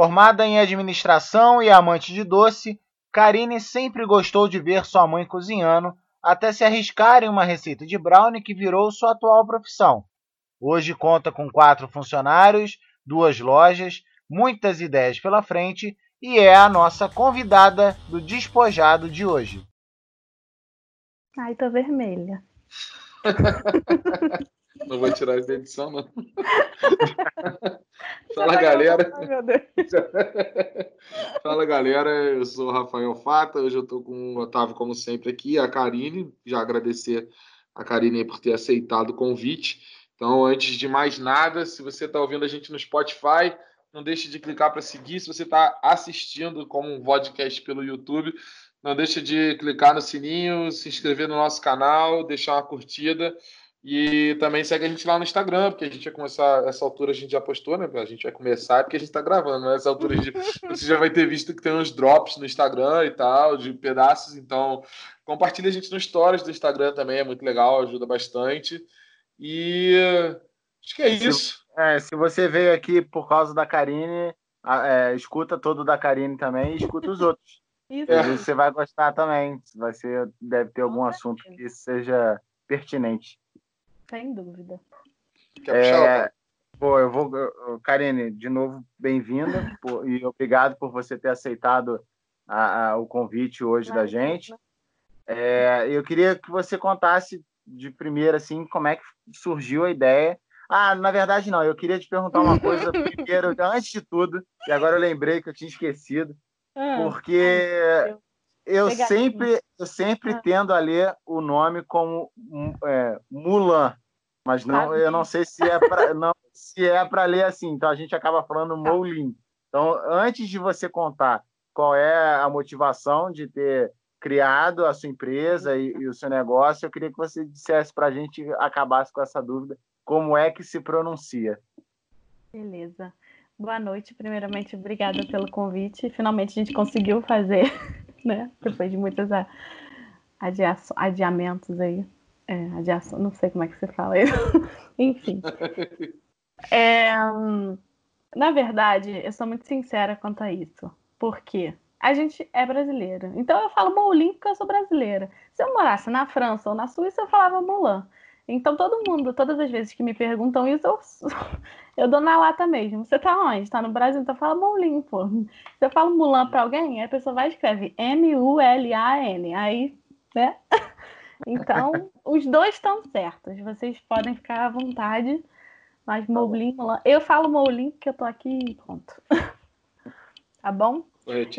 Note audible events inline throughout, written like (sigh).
Formada em administração e amante de doce, Karine sempre gostou de ver sua mãe cozinhando, até se arriscar em uma receita de brownie que virou sua atual profissão. Hoje conta com quatro funcionários, duas lojas, muitas ideias pela frente e é a nossa convidada do despojado de hoje. Ai, tô vermelha. (laughs) Não vou tirar isso da edição, não. (laughs) Fala, galera. (laughs) Fala, galera. Eu sou o Rafael Fata. Hoje eu estou com o Otávio, como sempre, aqui. A Karine. Já agradecer a Karine por ter aceitado o convite. Então, antes de mais nada, se você está ouvindo a gente no Spotify, não deixe de clicar para seguir. Se você está assistindo como um podcast pelo YouTube, não deixe de clicar no sininho, se inscrever no nosso canal, deixar uma curtida. E também segue a gente lá no Instagram, porque a gente vai começar, essa altura a gente já postou, né? A gente vai começar porque a gente está gravando, né? Essa altura gente, (laughs) você já vai ter visto que tem uns drops no Instagram e tal, de pedaços, então compartilha a gente no stories do Instagram também, é muito legal, ajuda bastante. E acho que é isso. Se, é, se você veio aqui por causa da Karine, é, escuta todo da Karine também e escuta os outros. (laughs) Isso. É. Você vai gostar também. Vai ser, deve ter algum assunto que seja pertinente. Sem dúvida. É, pô, eu vou. Karine, de novo, bem-vinda e obrigado por você ter aceitado a, a, o convite hoje da gente. É, eu queria que você contasse de primeira, assim, como é que surgiu a ideia. Ah, na verdade, não. Eu queria te perguntar uma coisa (laughs) primeiro, antes de tudo, e agora eu lembrei que eu tinha esquecido, ah, porque eu sempre, eu sempre ah. tendo a ler o nome como é, Mulan mas não, eu não sei se é para (laughs) não se é para ler assim. Então a gente acaba falando tá. Moulin. Então, antes de você contar qual é a motivação de ter criado a sua empresa e, e o seu negócio, eu queria que você dissesse para a gente acabasse com essa dúvida, como é que se pronuncia? Beleza. Boa noite. Primeiramente, obrigada pelo convite. Finalmente a gente conseguiu fazer, né? Depois de muitos adiamentos aí. É, adiação, não sei como é que você fala isso. (laughs) Enfim. É, na verdade, eu sou muito sincera quanto a isso. Porque a gente é brasileira. Então eu falo Moulin porque eu sou brasileira. Se eu morasse na França ou na Suíça, eu falava Moulin. Então todo mundo, todas as vezes que me perguntam isso, eu, (laughs) eu dou na lata mesmo. Você tá onde? Tá no Brasil? Então fala Moulin, pô. Se eu falo Mulan pra alguém, a pessoa vai e escreve M-U-L-A-N. Aí, né? (laughs) Então, os dois estão certos. Vocês podem ficar à vontade. Mas tá Moulin, eu falo Moulin porque eu tô aqui e pronto. (laughs) tá bom?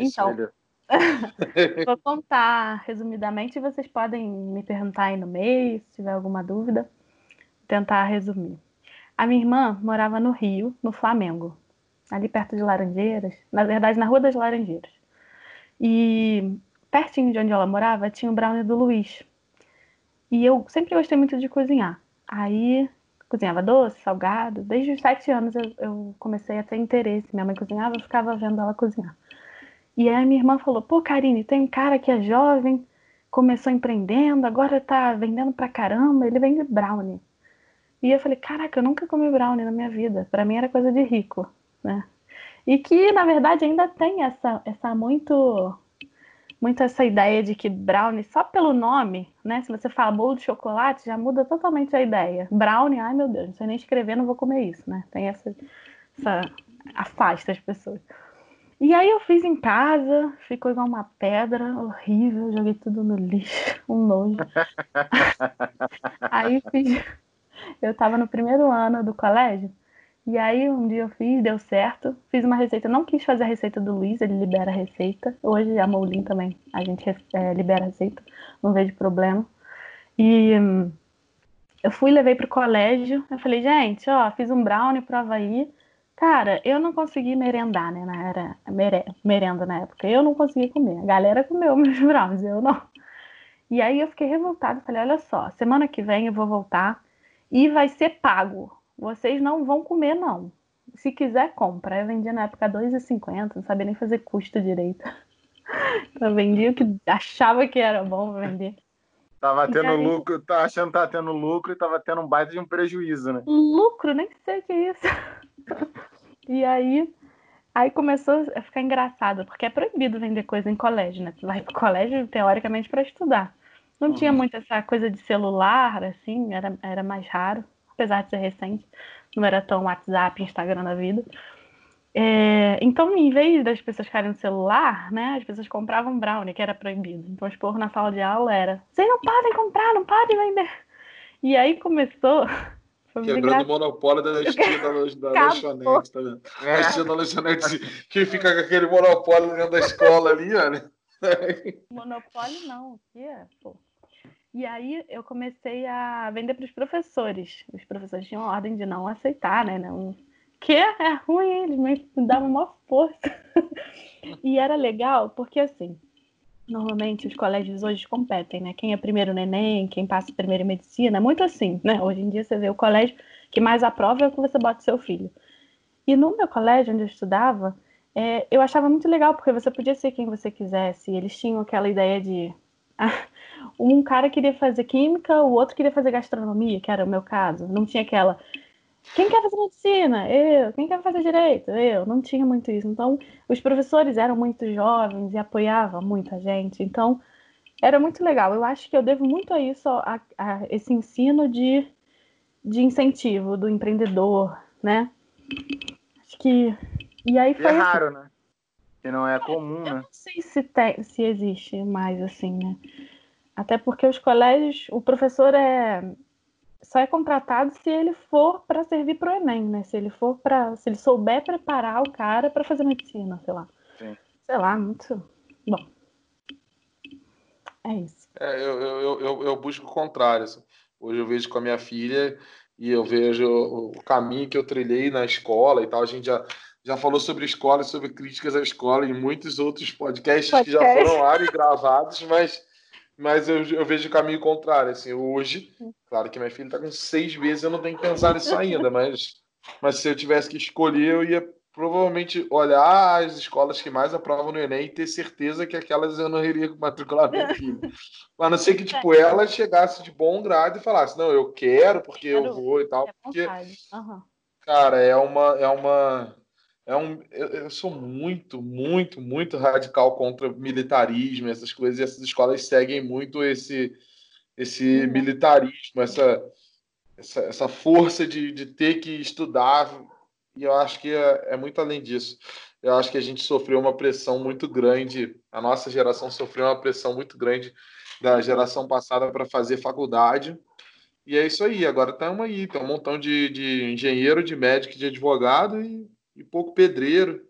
Então, (laughs) vou contar resumidamente e vocês podem me perguntar aí no meio, se tiver alguma dúvida. Tentar resumir. A minha irmã morava no Rio, no Flamengo, ali perto de Laranjeiras, na verdade na Rua das Laranjeiras. E pertinho de onde ela morava tinha o brownie do Luiz, e eu sempre gostei muito de cozinhar. Aí cozinhava doce, salgado. Desde os sete anos eu, eu, comecei a ter interesse. Minha mãe cozinhava, eu ficava vendo ela cozinhar. E aí minha irmã falou: pô, Karine, tem um cara que é jovem, começou empreendendo, agora tá vendendo pra caramba, ele vende brownie. E eu falei: caraca, eu nunca comi brownie na minha vida. Para mim era coisa de rico, né? E que na verdade ainda tem essa, essa muito muito essa ideia de que brownie, só pelo nome, né? Se você fala bolo de chocolate, já muda totalmente a ideia. Brownie, ai meu Deus, não sei nem escrever, não vou comer isso, né? Tem essa, essa afasta as pessoas. E aí eu fiz em casa, ficou igual uma pedra, horrível, joguei tudo no lixo, (laughs) um nojo. aí fiz, eu tava no primeiro ano do colégio, e aí um dia eu fiz, deu certo. Fiz uma receita, não quis fazer a receita do Luiz, ele libera a receita. Hoje a Moulin também, a gente é, libera a receita, não vejo problema. E hum, eu fui levei pro colégio, eu falei, gente, ó, fiz um brownie prova aí. Cara, eu não consegui merendar, né? Na era mere, merenda na época. Eu não consegui comer. A galera comeu (laughs) meus brownies, eu não. E aí eu fiquei revoltada, falei, olha só, semana que vem eu vou voltar e vai ser pago vocês não vão comer, não. Se quiser, compra. Eu vendia na época R$2,50, não sabia nem fazer custo direito. (laughs) Então vendia o que achava que era bom vender. Tava tendo aí... lucro, tá achando que tava tendo lucro e tava tendo um baita de um prejuízo, né? Lucro? Nem sei o que é isso. (laughs) e aí Aí começou a ficar engraçado, porque é proibido vender coisa em colégio, né? Tu vai pro colégio, teoricamente, para estudar. Não uhum. tinha muito essa coisa de celular, assim, era, era mais raro, apesar de ser recente. Não era tão WhatsApp, Instagram da vida. É, então, em vez das pessoas ficarem no celular, né, as pessoas compravam brownie, que era proibido. Então, os porros na sala de aula era: vocês não podem comprar, não podem vender. E aí começou. Quebrando o monopólio da esquina da, da lanchonete, tá vendo? É. A esquina da lanchonete que fica com aquele monopólio dentro da escola ali, olha. Monopólio não, o que é? Pô. E aí eu comecei a vender para os professores. Os professores tinham ordem de não aceitar, né? Não, que é ruim, eles me davam uma força. (laughs) e era legal, porque assim, normalmente os colégios hoje competem, né? Quem é primeiro no Enem, quem passa primeiro em medicina, é muito assim, né? Hoje em dia você vê o colégio que mais aprova é o que você bota seu filho. E no meu colégio, onde eu estudava, é, eu achava muito legal, porque você podia ser quem você quisesse. Eles tinham aquela ideia de. (laughs) um cara queria fazer química, o outro queria fazer gastronomia, que era o meu caso. Não tinha aquela quem quer fazer medicina? Eu. Quem quer fazer direito? Eu. Não tinha muito isso. Então, os professores eram muito jovens e apoiavam muita gente. Então, era muito legal. Eu acho que eu devo muito a isso, a, a esse ensino de, de incentivo do empreendedor, né? Acho que. E aí foi. É raro, assim. né? Que não é comum, eu né? não sei se, tem, se existe mais assim, né? Até porque os colégios, o professor é só é contratado se ele for para servir para o Enem, né? Se ele for para, se ele souber preparar o cara para fazer medicina, sei lá. Sim. Sei lá, muito bom. É isso. É, eu, eu, eu, eu, busco o contrário. Assim. Hoje eu vejo com a minha filha e eu vejo o caminho que eu trilhei na escola e tal. A gente já, já falou sobre escola, sobre críticas à escola em muitos outros podcasts Podcast. que já foram lá e gravados, mas mas eu, eu vejo o caminho contrário, assim, hoje, claro que minha filha está com seis meses, eu não tenho que pensar nisso ainda, mas, mas se eu tivesse que escolher, eu ia provavelmente olhar as escolas que mais aprovam no Enem e ter certeza que aquelas eu não iria matricular minha (laughs) filha. A não ser que, tipo, ela chegasse de bom grado e falasse, não, eu quero, porque eu vou e tal, porque, cara, é uma, é uma, é um, eu, eu, sou muito, muito, muito radical contra militarismo, essas coisas, e essas escolas seguem muito esse, esse uhum. militarismo, essa, essa, essa força de, de ter que estudar, e eu acho que é, é muito além disso. Eu acho que a gente sofreu uma pressão muito grande, a nossa geração sofreu uma pressão muito grande da geração passada para fazer faculdade. E é isso aí, agora estamos aí, tem um montão de, de engenheiro, de médico, de advogado e e pouco pedreiro.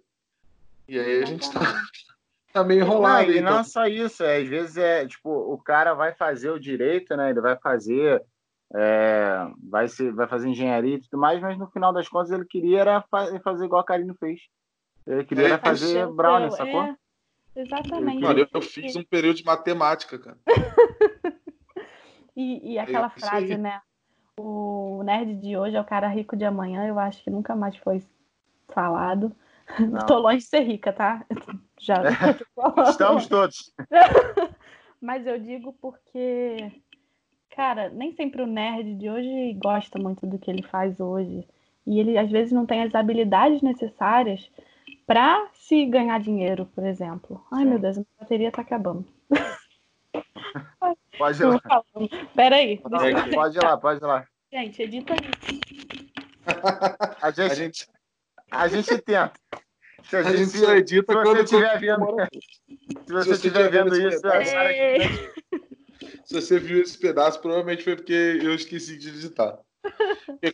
E aí a gente tá, (laughs) tá meio enrolado. Não, e não então. só isso, é, às vezes é tipo, o cara vai fazer o direito, né? Ele vai fazer. É, vai, ser, vai fazer engenharia e tudo mais, mas no final das contas ele queria era fazer igual a Karine fez. Ele queria é, fazer brownie, sacou? É, exatamente. Mano, eu, eu fiz um período de matemática, cara. (laughs) e, e aquela frase, né? O nerd de hoje é o cara rico de amanhã, eu acho que nunca mais foi falado. (laughs) Não. Tô longe de ser rica, tá? (laughs) Já. Estamos todos. (laughs) Mas eu digo porque, cara, nem sempre o nerd de hoje gosta muito do que ele faz hoje. E ele às vezes não tem as habilidades necessárias para se ganhar dinheiro, por exemplo. Ai, Sim. meu Deus, a bateria tá acabando. Pode ir lá. Pera aí. Pode ir lá, pode ir lá. Gente, edita isso. A gente, a gente, a gente tenta. Se a, a gente, só edita se quando você estiver vendo. Se você estiver vendo isso, é... se você viu esse pedaço, provavelmente foi porque eu esqueci de digitar.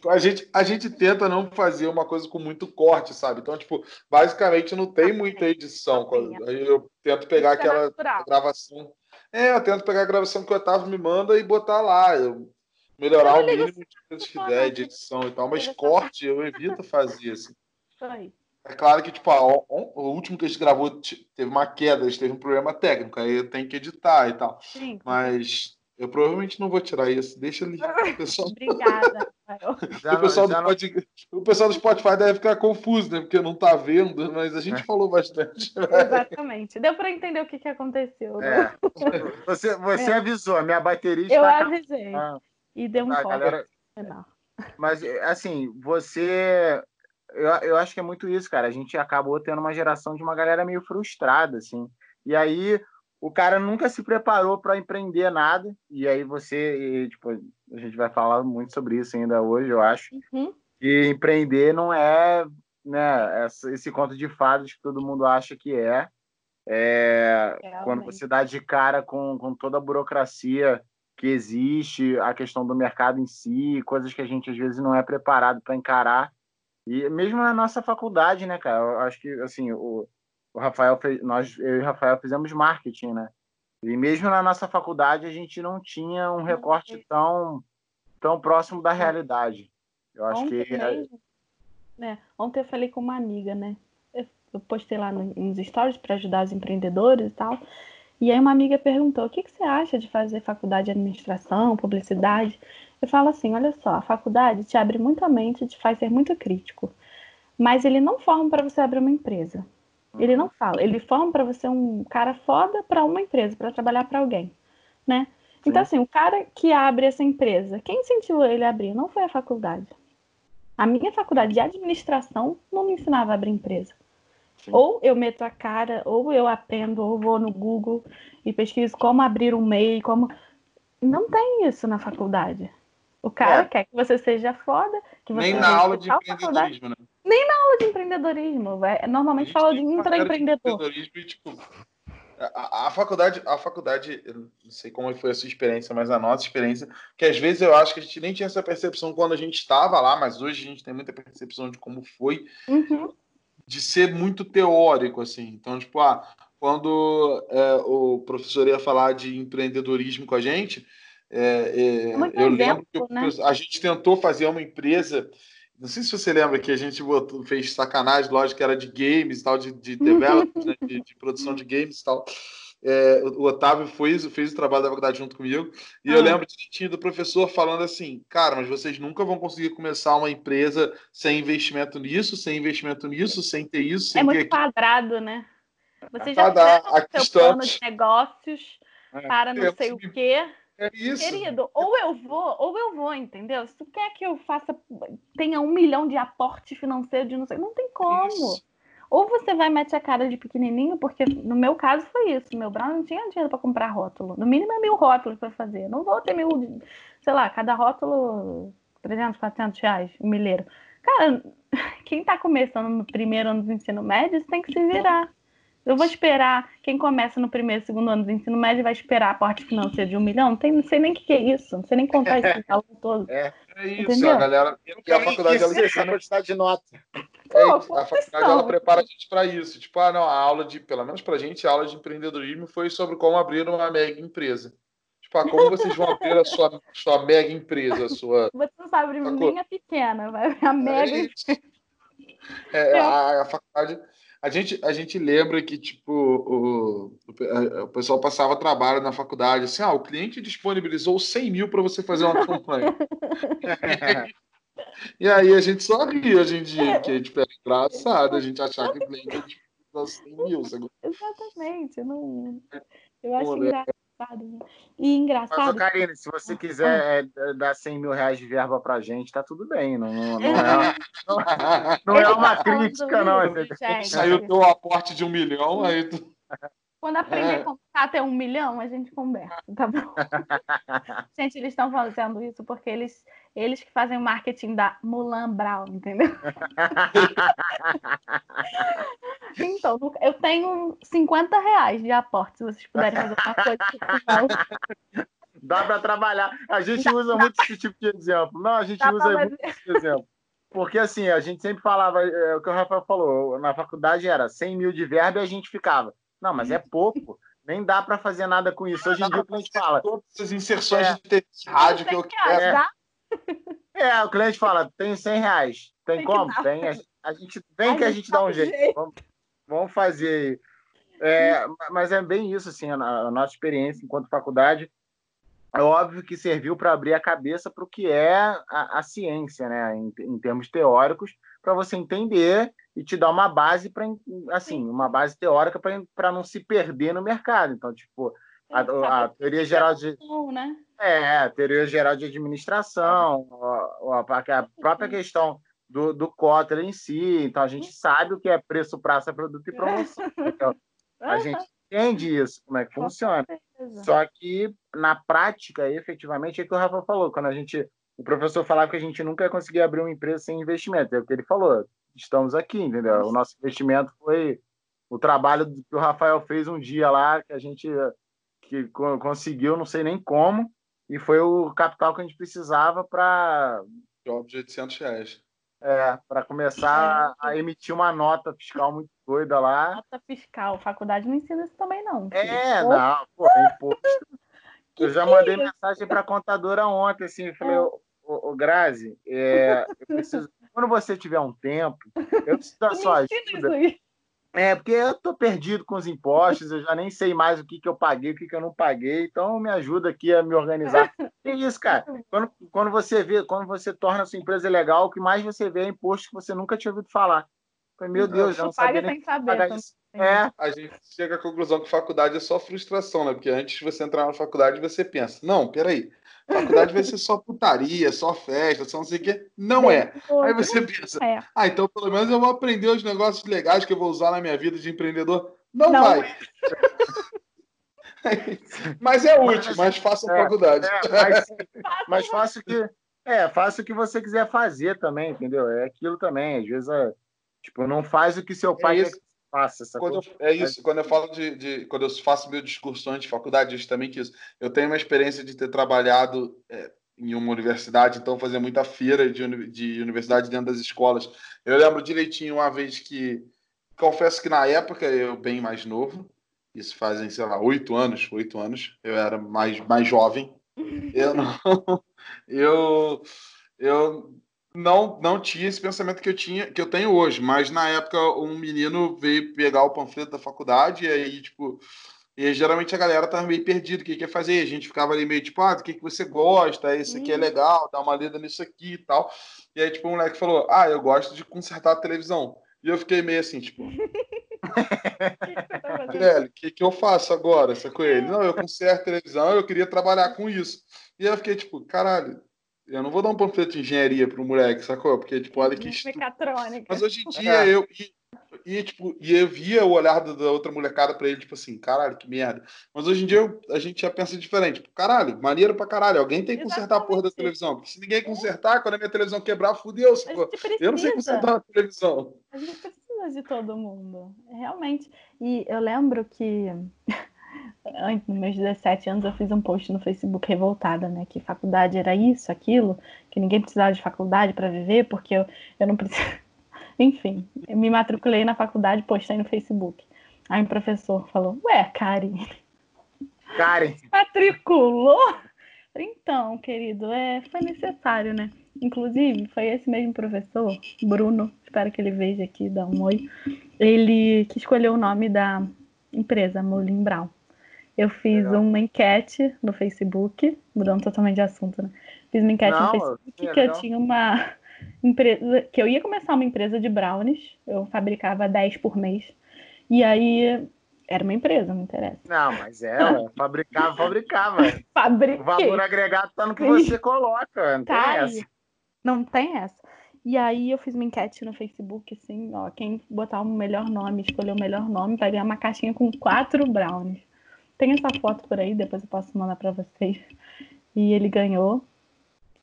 A gente, a gente tenta não fazer uma coisa com muito corte, sabe? Então, tipo, basicamente não tem muita edição. Eu tento pegar aquela gravação. É, eu tento pegar a gravação que o Otávio me manda e botar lá. Eu melhorar o mínimo de coisas que der de edição e tal, mas corte eu evito fazer, assim. É claro que, tipo, ó, o último que a gente gravou teve uma queda, a gente teve um problema técnico, aí eu tenho que editar e tal. Sim. Mas eu provavelmente não vou tirar isso. Deixa ali. O pessoal... (laughs) Obrigada, (laughs) o, pessoal do Pod... o pessoal do Spotify deve ficar confuso, né? Porque não tá vendo, mas a gente é. falou bastante. (laughs) Exatamente. Deu para entender o que, que aconteceu. Né? É. Você, você é. avisou, a minha bateria está. Eu avisei. Ah. E deu um ah, galera... Mas, assim, você eu, eu acho que é muito isso, cara. A gente acabou tendo uma geração de uma galera meio frustrada, assim. E aí o cara nunca se preparou para empreender nada. E aí você, e, tipo, a gente vai falar muito sobre isso ainda hoje, eu acho. Uhum. E empreender não é né, esse conto de fadas que todo mundo acha que é. É, quando você dá de cara com, com toda a burocracia que existe, a questão do mercado em si, coisas que a gente às vezes não é preparado para encarar. E mesmo na nossa faculdade, né, cara? Eu acho que assim, o, o Rafael fez, nós eu e o Rafael fizemos marketing, né? E mesmo na nossa faculdade a gente não tinha um recorte tão tão próximo da realidade. Eu acho Ontem que mesmo, né? Ontem eu falei com uma amiga, né? eu postei lá nos stories para ajudar os empreendedores e tal. E aí uma amiga perguntou: o que, que você acha de fazer faculdade de administração, publicidade? Eu falo assim: olha só, a faculdade te abre muito a mente, te faz ser muito crítico. Mas ele não forma para você abrir uma empresa. Ele não fala. Ele forma para você um cara foda para uma empresa, para trabalhar para alguém, né? Então, assim, o cara que abre essa empresa, quem incentivou ele a abrir? Não foi a faculdade. A minha faculdade de administração não me ensinava a abrir empresa. Ou eu meto a cara, ou eu aprendo, ou vou no Google e pesquiso como abrir um MEI, como. Não tem isso na faculdade. O cara é. quer que você seja foda, que você Nem na aula de empreendedorismo, né? Nem na aula de empreendedorismo. Vai. Normalmente fala de intraempreendedor. Tipo, a, a, faculdade, a faculdade, eu não sei como foi a sua experiência, mas a nossa experiência, que às vezes eu acho que a gente nem tinha essa percepção quando a gente estava lá, mas hoje a gente tem muita percepção de como foi. Uhum de ser muito teórico, assim. Então, tipo, ah, quando é, o professor ia falar de empreendedorismo com a gente, é, é, eu lembro que né? a gente tentou fazer uma empresa. Não sei se você lembra que a gente botou, fez sacanagem, lógico que era de games, tal, de, de development, né, de, de, produção de games e tal. É, o Otávio fez, fez o trabalho da faculdade junto comigo, e ah. eu lembro direitinho do professor falando assim: cara, mas vocês nunca vão conseguir começar uma empresa sem investimento nisso, sem investimento nisso, sem ter isso, sem É muito quadrado, né? Você já tem seu plano de negócios é, para não sei o quê. É isso. Querido, ou eu vou, ou eu vou, entendeu? Se tu quer que eu faça, tenha um milhão de aporte financeiro de não sei, não tem como. Isso. Ou você vai meter a cara de pequenininho, porque no meu caso foi isso. Meu Brown não tinha dinheiro para comprar rótulo. No mínimo é mil rótulos para fazer. Não vou ter mil, sei lá, cada rótulo 300, 400 reais, um milheiro. Cara, quem está começando no primeiro ano do ensino médio tem que se virar. Eu vou esperar. Quem começa no primeiro, segundo ano do ensino médio vai esperar a parte financeira de um milhão? Não, tem, não sei nem o que, que, é isso. Não sei nem contar esse cálculo (laughs) todo. É, é isso, Entendeu? a galera. E a faculdade ela ensina a quantidade de nota. Pô, é, a faculdade ela prepara a gente para isso. Tipo, ah, não, a aula de, pelo menos para a gente, a aula de empreendedorismo foi sobre como abrir uma mega empresa. Tipo, ah, como vocês vão abrir a sua, sua mega empresa, a sua. (laughs) Você não sabe abrir nem a pequena, vai abrir a mega. É, é, a, a faculdade a gente, a gente lembra que, tipo, o, o, o pessoal passava trabalho na faculdade, assim, ah, o cliente disponibilizou 100 mil para você fazer uma campanha. (laughs) e aí a gente só ria hoje em dia, que tipo, era engraçado a gente achar que o cliente disponibilizou 100 mil. Exatamente, não... eu acho engraçado. Né? E engraçado. Mas, Karine, se você quiser é, dar 100 mil reais de verba pra gente, tá tudo bem. Não, não, não é, não, não é uma crítica, não. Saiu o teu aporte de um milhão, aí tu. Quando aprender é. a contar até um milhão, a gente conversa, tá bom? (laughs) gente, eles estão fazendo isso porque eles, eles que fazem o marketing da Mulan Brown, entendeu? (laughs) então, eu tenho 50 reais de aporte, se vocês puderem fazer uma coisa. Dá para trabalhar. A gente Dá usa muito esse tipo de exemplo. Não, a gente Dá usa muito esse exemplo. Porque assim, a gente sempre falava, é, o que o Rafael falou, na faculdade era 100 mil de verba e a gente ficava. Não, mas é pouco. Nem dá para fazer nada com isso. Hoje em dia o cliente fala. Todas as inserções é. de TV, rádio que eu quero. É. é, o cliente fala: tem 100 reais. Tem, tem como? Tem. A, a, gente vem a que a gente dá um jeito. jeito. Vamos, vamos fazer. É, mas é bem isso, assim, a, a nossa experiência enquanto faculdade é óbvio que serviu para abrir a cabeça para o que é a, a ciência, né, em, em termos teóricos, para você entender e te dar uma base para assim, uma base teórica para não se perder no mercado. Então, tipo, a, a teoria geral de é, a teoria geral de administração, a, a própria questão do, do Kotler em si. Então a gente sabe o que é preço, praça, produto e promoção. (laughs) Então, a gente entende isso, como é que funciona. Só que na prática, efetivamente, é o que o Rafa falou. Quando a gente. O professor falava que a gente nunca ia conseguir abrir uma empresa sem investimento. É o que ele falou. Estamos aqui, entendeu? O nosso investimento foi o trabalho que o Rafael fez um dia lá, que a gente que conseguiu, não sei nem como, e foi o capital que a gente precisava para. Job de 800 reais. É, para começar é. a emitir uma nota fiscal muito doida lá. Nota fiscal, faculdade não ensina isso também, não. É, pô. não, pô, é imposto. (laughs) eu já mandei mensagem para a contadora ontem, assim, falei, é. Ô, ô, Grazi, é, preciso, quando você tiver um tempo, eu preciso da sua ajuda. É, porque eu tô perdido com os impostos, eu já nem sei mais o que, que eu paguei, o que, que eu não paguei, então me ajuda aqui a me organizar. (laughs) É isso, cara. Quando, quando você vê, quando você torna a sua empresa legal, o que mais você vê é imposto que você nunca tinha ouvido falar. Meu Deus, eu não sabia nem saber, pagar isso. É. A gente chega à conclusão que faculdade é só frustração, né? Porque antes de você entrar na faculdade, você pensa, não, peraí, faculdade vai ser só putaria, só festa, só não sei o quê. Não é. Aí você pensa, é. ah, então pelo menos eu vou aprender os negócios legais que eu vou usar na minha vida de empreendedor. Não, não vai. É. (laughs) mas é útil, mas faça a é, faculdade. É, (laughs) mas, mas faça o que. É, faça o que você quiser fazer também, entendeu? É aquilo também. Às vezes, é, tipo, não faz o que seu pai é quer que faça. Essa quando eu, é isso. Quando eu falo de, de, Quando eu faço meu discurso antes de faculdade, justamente isso. Eu tenho uma experiência de ter trabalhado é, em uma universidade, então fazia muita feira de, de universidade dentro das escolas. Eu lembro direitinho uma vez que. Confesso que na época eu bem mais novo, isso fazem, sei lá, oito anos, oito anos, eu era mais, mais jovem. Eu não. (laughs) Eu, eu não não tinha esse pensamento que eu tinha que eu tenho hoje mas na época um menino veio pegar o panfleto da faculdade e aí tipo e geralmente a galera tava meio perdido o que quer fazer a gente ficava ali meio tipo ah do que que você gosta isso aqui é uhum. legal dá uma lida nisso aqui e tal e aí tipo o moleque falou ah eu gosto de consertar a televisão e eu fiquei meio assim tipo (laughs) (laughs) Velho, o que, que eu faço agora? com ele? Não, eu conserto a televisão, eu queria trabalhar com isso. E eu fiquei tipo, caralho, eu não vou dar um panfleto de engenharia pro moleque, sacou? Porque, tipo, olha que. Mecatrônica. Mas hoje em dia eu. E, e, tipo, e eu via o olhar da outra molecada pra ele, tipo assim, caralho, que merda. Mas hoje em dia eu, a gente já pensa diferente. Tipo, caralho, maneiro pra caralho. Alguém tem que consertar a porra da televisão. Porque se ninguém consertar, quando a minha televisão quebrar, fudeu, sacou? Eu não sei consertar a televisão. A gente precisa de todo mundo. Realmente. E eu lembro que nos meus 17 anos, eu fiz um post no Facebook revoltada, né? Que faculdade era isso, aquilo, que ninguém precisava de faculdade para viver, porque eu, eu não preciso. (laughs) Enfim, eu me matriculei na faculdade, postei no Facebook. Aí o professor falou: Ué, Karen. (laughs) Karen. Matriculou? Então, querido, é, foi necessário, né? Inclusive, foi esse mesmo professor, Bruno, espero que ele veja aqui, dá um oi. Ele que escolheu o nome da empresa, Molin Brown. Eu fiz Legal. uma enquete no Facebook, mudando totalmente de assunto, né? Fiz uma enquete Não, no Facebook que eu tinha uma empresa, que eu ia começar uma empresa de brownies, eu fabricava 10 por mês. E aí era uma empresa, não interessa. Não, mas é, fabricava, fabricava. (laughs) Fabriquei. O valor agregado tá no que você coloca, não tá tem aí. essa. Não tem essa. E aí eu fiz uma enquete no Facebook, assim, ó, quem botar o melhor nome, escolher o melhor nome, vai ganhar uma caixinha com quatro brownies. Tem essa foto por aí, depois eu posso mandar para vocês. E ele ganhou.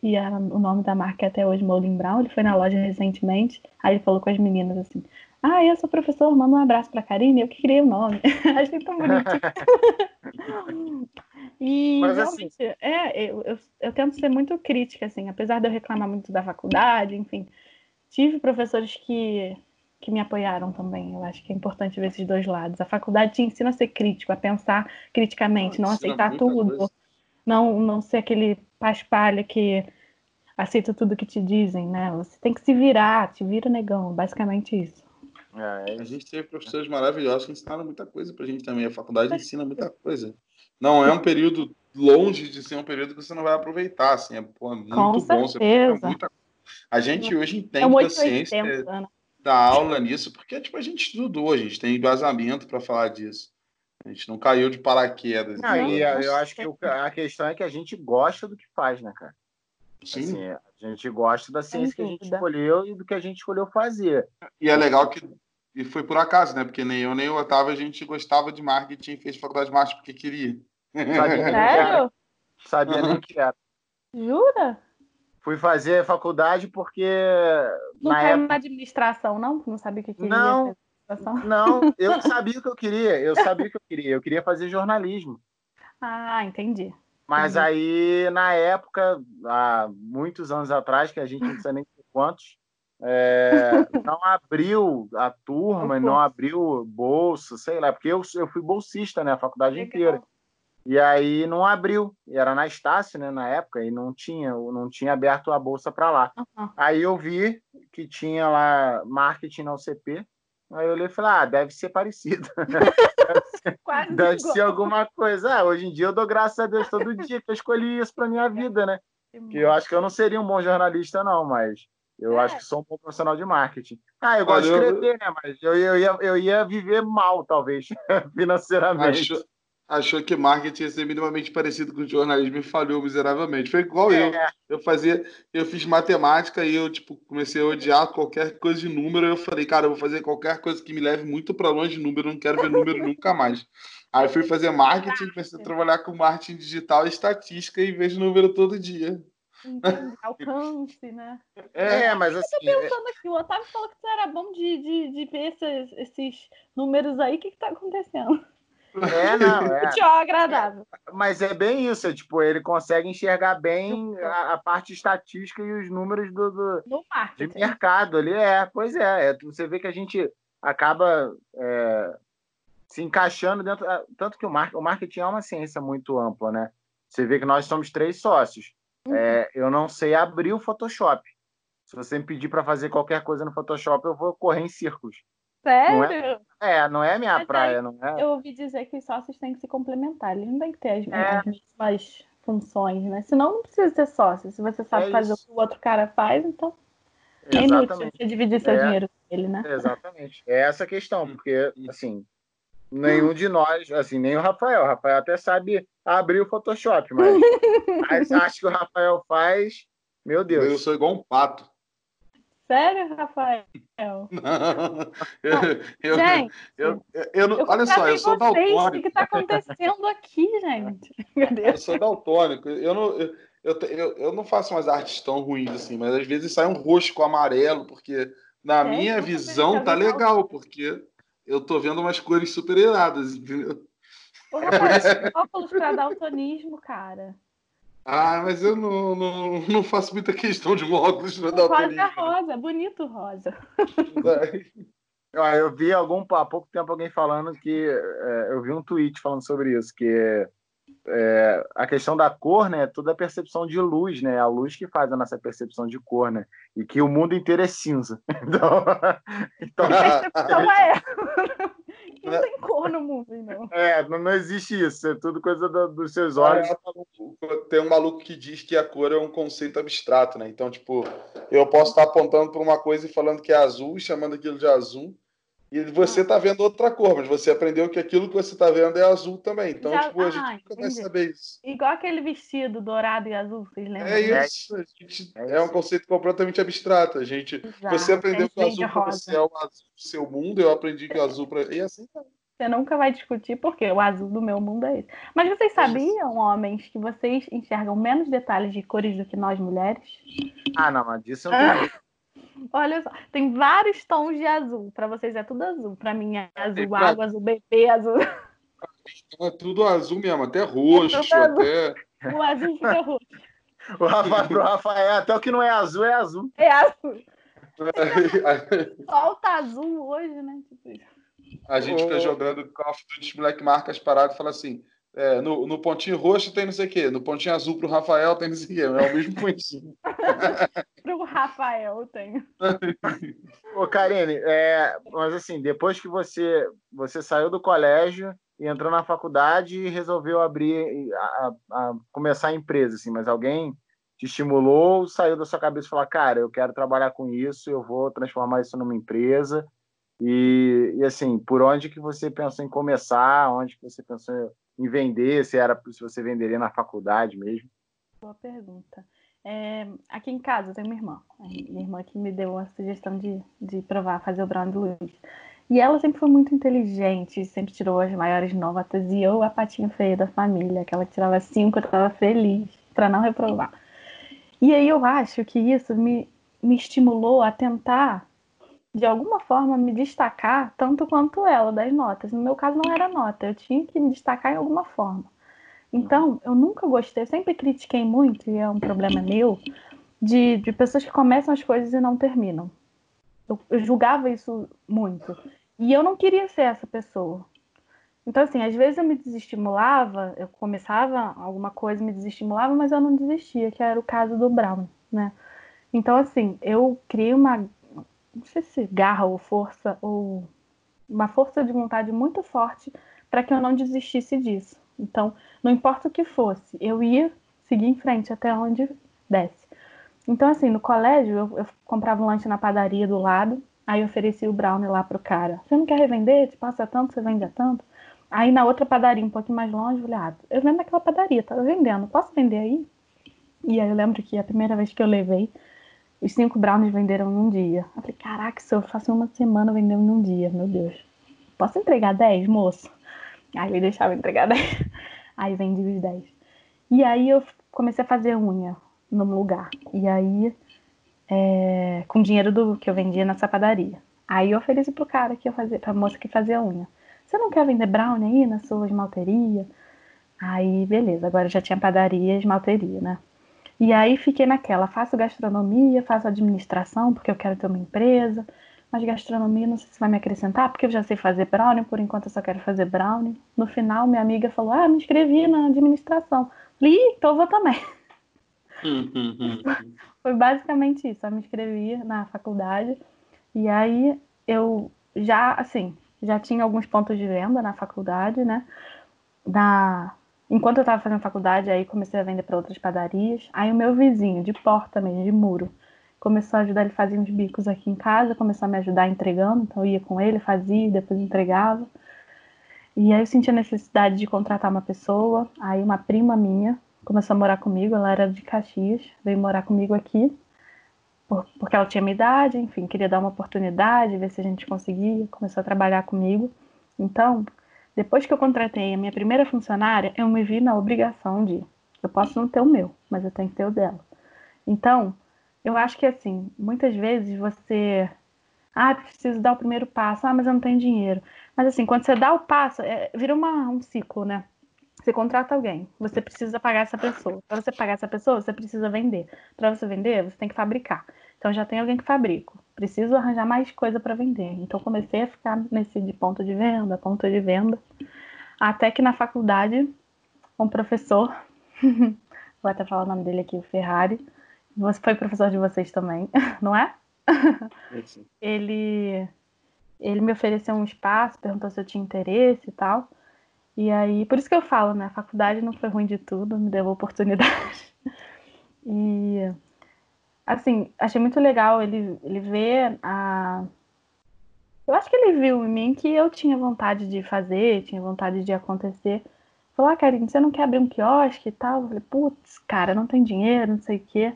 E a, o nome da marca é até hoje Molin Brown. Ele foi na loja recentemente. Aí ele falou com as meninas assim: Ah, eu sou professor, manda um abraço pra Karine. Eu que criei o nome. (laughs) Achei tão bonitinho. (laughs) e Mas, assim... realmente, é, eu, eu, eu tento ser muito crítica, assim, apesar de eu reclamar muito da faculdade, enfim. Tive professores que que me apoiaram também. Eu acho que é importante ver esses dois lados. A faculdade te ensina a ser crítico, a pensar criticamente, não, não aceitar tudo, coisa. não não ser aquele paspalha que aceita tudo que te dizem, né? Você tem que se virar, te vira negão, basicamente isso. É, a gente teve professores maravilhosos que ensinaram muita coisa pra gente também. A faculdade ensina muita coisa. Não é um período longe de ser um período que você não vai aproveitar, assim, é pô, muito Com bom. Certeza. Você muita... A gente hoje entende é a ciência. Né? Dar aula nisso, porque tipo, a gente estudou, a gente tem embasamento para falar disso. A gente não caiu de paraquedas. Não, e eu acho que a questão é que a gente gosta do que faz, né, cara? Sim. Assim, A gente gosta da ciência que a gente escolheu e do que a gente escolheu fazer. E é legal que e foi por acaso, né? Porque nem eu nem o Otávio a gente gostava de marketing e fez faculdade de marketing porque queria. Sabia (laughs) Sério? Sabia nem que era. Jura? Fui fazer faculdade porque. Não na época... na administração, não? Não sabia o que queria. Não, não, eu (laughs) sabia o que eu queria. Eu sabia o que eu queria. Eu queria fazer jornalismo. Ah, entendi. Mas entendi. aí, na época, há muitos anos atrás, que a gente não sei nem quantos, é, não abriu a turma, não abriu bolsa, sei lá, porque eu, eu fui bolsista, né, a faculdade Legal. inteira. E aí não abriu, era na Estácio, né, na época, e não tinha, não tinha aberto a bolsa para lá. Uhum. Aí eu vi que tinha lá marketing na UCP, aí eu olhei e falei, ah, deve ser parecido. (laughs) deve, deve ser alguma coisa. Ah, hoje em dia eu dou graças a Deus todo dia que eu escolhi isso para minha vida, né? Que eu acho que eu não seria um bom jornalista, não, mas eu é. acho que sou um bom profissional de marketing. Ah, eu gosto Valeu. de escrever, né? Mas eu, eu, ia, eu ia viver mal, talvez, (laughs) financeiramente. Achou, achou que marketing ia ser minimamente parecido com jornalismo e falhou miseravelmente. Foi igual é. eu. Eu fazia, eu fiz matemática e eu, tipo, comecei a odiar qualquer coisa de número. Eu falei, cara, eu vou fazer qualquer coisa que me leve muito para longe de número, não quero ver número (laughs) nunca mais. Aí fui fazer marketing, comecei a trabalhar com marketing digital e estatística e vejo número todo dia. Entendi, alcance, né? É, mas assim. Eu tô pensando aqui, o Otávio falou que você era bom de, de, de ver esses, esses números aí, o que, que tá acontecendo? É, não, é. (laughs) Tchau, agradável. Mas é bem isso, é, tipo, ele consegue enxergar bem a, a parte estatística e os números do, do de mercado ali. É, pois é, é, Você vê que a gente acaba é, se encaixando dentro. Tanto que o, mar, o marketing é uma ciência muito ampla, né? Você vê que nós somos três sócios. Uhum. É, eu não sei abrir o Photoshop. Se você me pedir para fazer qualquer coisa no Photoshop, eu vou correr em círculos. Sério? É, não é minha Mas praia, aí, não é? Eu ouvi dizer que os sócios têm que se complementar, eles não têm que ter as, é. as mesmas funções, né? Senão não precisa ser sócio. Se você sabe é fazer o que o outro cara faz, então é inútil você dividir seu é, dinheiro com ele, né? Exatamente. É essa a questão, porque, assim, nenhum de nós, assim, nem o Rafael. O Rafael até sabe abrir o Photoshop, mas, (laughs) mas acho que o Rafael faz. Meu Deus. Eu sou igual um pato. Sério, Rafael? Não. Eu, eu, gente, eu, eu, eu, olha só, eu sou daltônico. O que está acontecendo aqui, gente? Meu Deus. Eu sou daltônico. Eu não, eu, eu, eu, não faço umas artes tão ruins assim, mas às vezes sai um roxo com amarelo, porque na é, minha visão tá legal, porque eu tô vendo umas cores super entendeu? Ô, é óculos para daltonismo, cara. Ah, mas eu não, não, não faço muita questão de um óculos daltonismo. Rosa, rosa, bonito rosa. (laughs) eu vi algum, há pouco tempo alguém falando que é, eu vi um tweet falando sobre isso, que é, a questão da cor, né, é toda a percepção de luz, né, a luz que faz a nossa percepção de cor, né, e que o mundo inteiro é cinza. (laughs) Então, (laughs) então a percepção é não tem cor no mundo, não. É, não, não existe isso, é tudo coisa do, dos seus olhos. Tem um maluco que diz que a cor é um conceito abstrato, né? Então, tipo, eu posso estar apontando para uma coisa e falando que é azul, chamando aquilo de azul, e você está vendo outra cor, mas você aprendeu que aquilo que você está vendo é azul também. Então, Já... tipo, a gente ah, nunca vai saber isso. Igual aquele vestido dourado e azul, vocês lembram? É isso. Gente, é, é, um conceito completamente abstrato. A gente, Exato. você aprendeu que o azul para você é o azul do seu mundo, eu aprendi que o azul para. E assim tá. Você nunca vai discutir porque o azul do meu mundo é esse. Mas vocês sabiam, homens, que vocês enxergam menos detalhes de cores do que nós mulheres? Ah, não, mas disso eu não tenho. (laughs) Olha só, tem vários tons de azul. Para vocês é tudo azul. Para mim é azul pra... água, azul bebê, azul. É tudo azul mesmo, até (laughs) roxo, é até. O azul fica roxo. (laughs) O Rafa, pro Rafael, até o que não é azul é azul. É azul. (laughs) Solta azul hoje, né? Tipo a gente fica jogando Call of Duty Black Marcas parado e fala assim: é, no, no, pontinho roxo tem não sei o quê, no pontinho azul pro Rafael tem não sei o quê, é o mesmo (laughs) pontinho. pro Rafael tem. Ô, Karine, é, mas assim, depois que você, você saiu do colégio e entrou na faculdade e resolveu abrir, a, a, a começar a empresa, assim, mas alguém te estimulou, saiu da sua cabeça e falou, cara, eu quero trabalhar com isso, eu vou transformar isso numa empresa. E, e assim, por onde que você pensou em começar? Onde que você pensou em vender, se era se você venderia na faculdade mesmo? Boa pergunta. é, aqui em casa eu tenho uma irmã. Minha irmã que me deu a sugestão de, de provar fazer o brownie do Luiz. E ela sempre foi muito inteligente, sempre tirou as maiores notas. E eu, a patinha feia da família, que tirava cinco, eu estava feliz para não reprovar. E aí eu acho que isso me, me estimulou a tentar, de alguma forma, me destacar tanto quanto ela das notas. No meu caso, não era nota, eu tinha que me destacar em alguma forma. Então, eu nunca gostei, eu sempre critiquei muito, e é um problema meu, de, de pessoas que começam as coisas e não terminam. Eu, eu julgava isso muito. E eu não queria ser essa pessoa. Então, assim, às vezes eu me desestimulava, eu começava alguma coisa, me desestimulava, mas eu não desistia, que era o caso do Brown, né? Então, assim, eu criei uma, não sei se garra ou força, ou uma força de vontade muito forte para que eu não desistisse disso. Então, não importa o que fosse, eu ia seguir em frente até onde desse. Então, assim, no colégio, eu, eu comprava um lanche na padaria do lado, aí oferecia o brownie lá pro cara. Você não quer revender? Te passa tanto, você vende tanto? Aí na outra padaria, um pouquinho mais longe, eu falei, ah, eu vendo naquela padaria, tá vendendo, posso vender aí? E aí eu lembro que a primeira vez que eu levei, os cinco brownies venderam num dia. Eu falei, caraca, se eu faço uma semana vendendo num dia, meu Deus. Posso entregar dez, moço? Aí ele deixava entregar (laughs) dez. Aí vendi os dez. E aí eu comecei a fazer unha num lugar. E aí, é, com dinheiro do que eu vendia nessa padaria. Aí eu ofereci pro cara que ia fazer, pra moça que fazia unha. Você não quer vender brownie aí na sua esmalteria? Aí, beleza, agora já tinha padaria e esmalteria, né? E aí fiquei naquela, faço gastronomia, faço administração, porque eu quero ter uma empresa, mas gastronomia não sei se vai me acrescentar, porque eu já sei fazer brownie, por enquanto eu só quero fazer brownie. No final, minha amiga falou, ah, me inscrevi na administração. Li, então eu vou também. Foi basicamente isso. Eu me inscrevi na faculdade e aí eu já, assim, já tinha alguns pontos de venda na faculdade, né? Na... Enquanto eu estava fazendo faculdade, aí comecei a vender para outras padarias. Aí o meu vizinho, de porta mesmo, de muro, começou a ajudar, ele fazia uns bicos aqui em casa, começou a me ajudar entregando, então eu ia com ele, fazia, depois entregava. E aí eu senti a necessidade de contratar uma pessoa, aí uma prima minha começou a morar comigo, ela era de Caxias, veio morar comigo aqui, por, porque ela tinha minha idade, enfim, queria dar uma oportunidade, ver se a gente conseguia, começou a trabalhar comigo. Então, depois que eu contratei a minha primeira funcionária, eu me vi na obrigação de, eu posso não ter o meu, mas eu tenho que ter o dela. Então, eu acho que assim, muitas vezes você, ah, preciso dar o primeiro passo, ah, mas eu não tenho dinheiro. Mas assim, quando você dá o passo, é, vira uma, um ciclo, né? Você contrata alguém, você precisa pagar essa pessoa. Para você pagar essa pessoa, você precisa vender. Para você vender, você tem que fabricar. Então já tem alguém que fabrica. Preciso arranjar mais coisa para vender. Então comecei a ficar nesse de ponto de venda, ponto de venda, até que na faculdade um professor, (laughs) vou até falar o nome dele aqui, o Ferrari, você foi professor de vocês também, (laughs) não é? ele ele me ofereceu um espaço, perguntou se eu tinha interesse e tal. E aí, por isso que eu falo, né? A faculdade não foi ruim de tudo, me deu oportunidade. (laughs) e, assim, achei muito legal ele, ele ver a. Eu acho que ele viu em mim que eu tinha vontade de fazer, tinha vontade de acontecer. Falou, ah, Karine, você não quer abrir um quiosque e tal? Eu falei, putz, cara, não tem dinheiro, não sei o quê.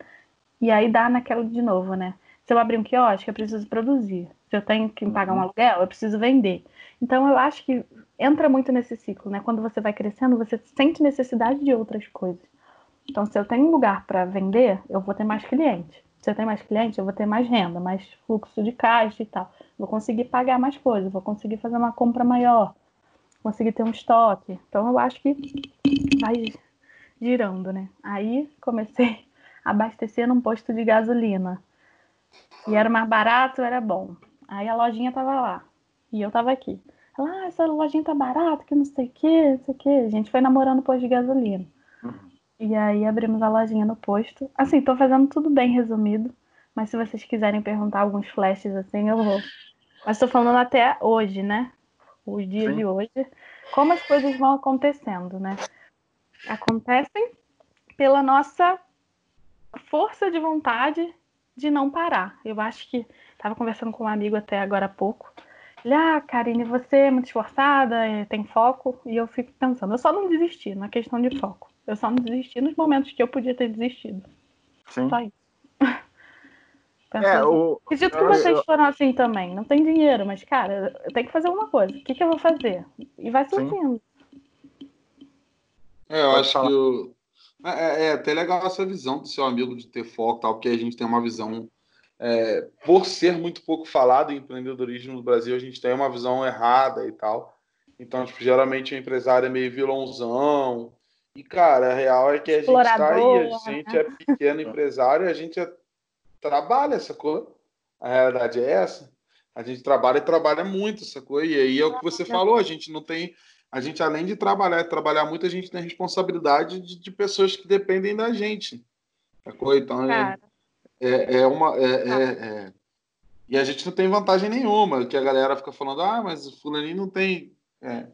E aí dá naquela de novo, né? Se eu abrir um quiosque, eu preciso produzir. Se eu tenho que pagar um uhum. aluguel, eu preciso vender. Então eu acho que entra muito nesse ciclo, né? Quando você vai crescendo, você sente necessidade de outras coisas. Então, se eu tenho um lugar para vender, eu vou ter mais cliente. Se eu tenho mais cliente, eu vou ter mais renda, mais fluxo de caixa e tal. Vou conseguir pagar mais coisas, vou conseguir fazer uma compra maior, conseguir ter um estoque. Então, eu acho que vai girando, né? Aí comecei (laughs) a abastecer num posto de gasolina. E era mais barato, era bom. Aí a lojinha tava lá. E eu tava aqui. Ah, essa lojinha tá barata, que não sei o que, não sei o que. A gente foi namorando posto de gasolina. E aí abrimos a lojinha no posto. Assim, tô fazendo tudo bem resumido. Mas se vocês quiserem perguntar alguns flashes assim, eu vou. Mas tô falando até hoje, né? Os dias Sim. de hoje. Como as coisas vão acontecendo, né? Acontecem pela nossa força de vontade de não parar. Eu acho que estava conversando com um amigo até agora há pouco. Ele, ah, Karine, você é muito esforçada, é, tem foco. E eu fico pensando, eu só não desisti na questão de foco. Eu só não desisti nos momentos que eu podia ter desistido. Sim. Só isso. (laughs) é, o... Acredito que vocês eu... foram assim também. Não tem dinheiro, mas, cara, eu tenho que fazer alguma coisa. O que, que eu vou fazer? E vai surgindo. É, eu Pode acho falar. que o... É, é, é, até legal essa visão do seu amigo de ter foco, tal, porque a gente tem uma visão. É, por ser muito pouco falado em empreendedorismo no Brasil, a gente tem uma visão errada e tal. Então, tipo, geralmente o empresário é meio vilãozão. E, cara, a real é que a gente está aí, a gente é pequeno empresário a gente é... trabalha, sacou? A realidade é essa. A gente trabalha e trabalha muito, sacou? E aí é o que você falou, a gente não tem. A gente, além de trabalhar trabalhar muito, a gente tem responsabilidade de, de pessoas que dependem da gente. Sacou? Então é, é, é, uma. É, é, é, E a gente não tem vantagem nenhuma, que a galera fica falando, ah, mas o fulaninho não tem é,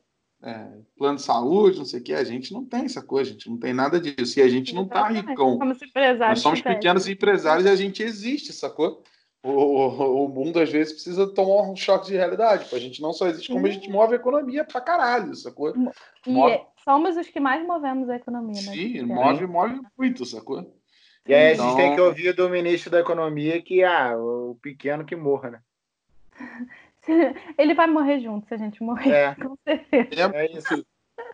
é, plano de saúde, não sei o que, a gente não tem essa coisa, a gente não tem nada disso. E a gente não está ricão. Nós somos pequenos empresários e a gente existe, sacou? O, o, o, mundo às vezes precisa tomar um choque de realidade. A gente não só existe, como a gente move a economia pra caralho, sacou? E move... somos os que mais movemos a economia, né? Sim, move, move muito, sacou? E aí então... a gente tem que então ouvir do ministro da Economia que ah, o pequeno que morra, né? (laughs) (laughs) Ele vai morrer junto se a gente morrer, é. (laughs) com certeza. É, é isso.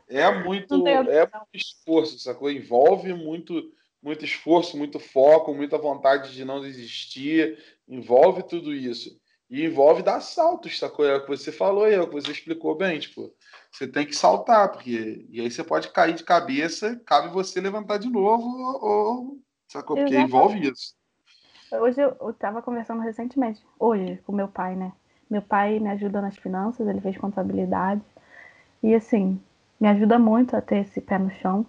É muito, é muito esforço, sacou? Envolve muito, muito esforço, muito foco, muita vontade de não desistir. Envolve tudo isso. E envolve dar saltos, sacou? É o que você falou aí, é o que você explicou bem. Tipo, você tem que saltar, porque. E aí você pode cair de cabeça, cabe você levantar de novo, ou. Sacou? Porque Exatamente. envolve isso. Hoje eu estava conversando recentemente, hoje, com meu pai, né? Meu pai me ajuda nas finanças, ele fez contabilidade. E assim, me ajuda muito a ter esse pé no chão.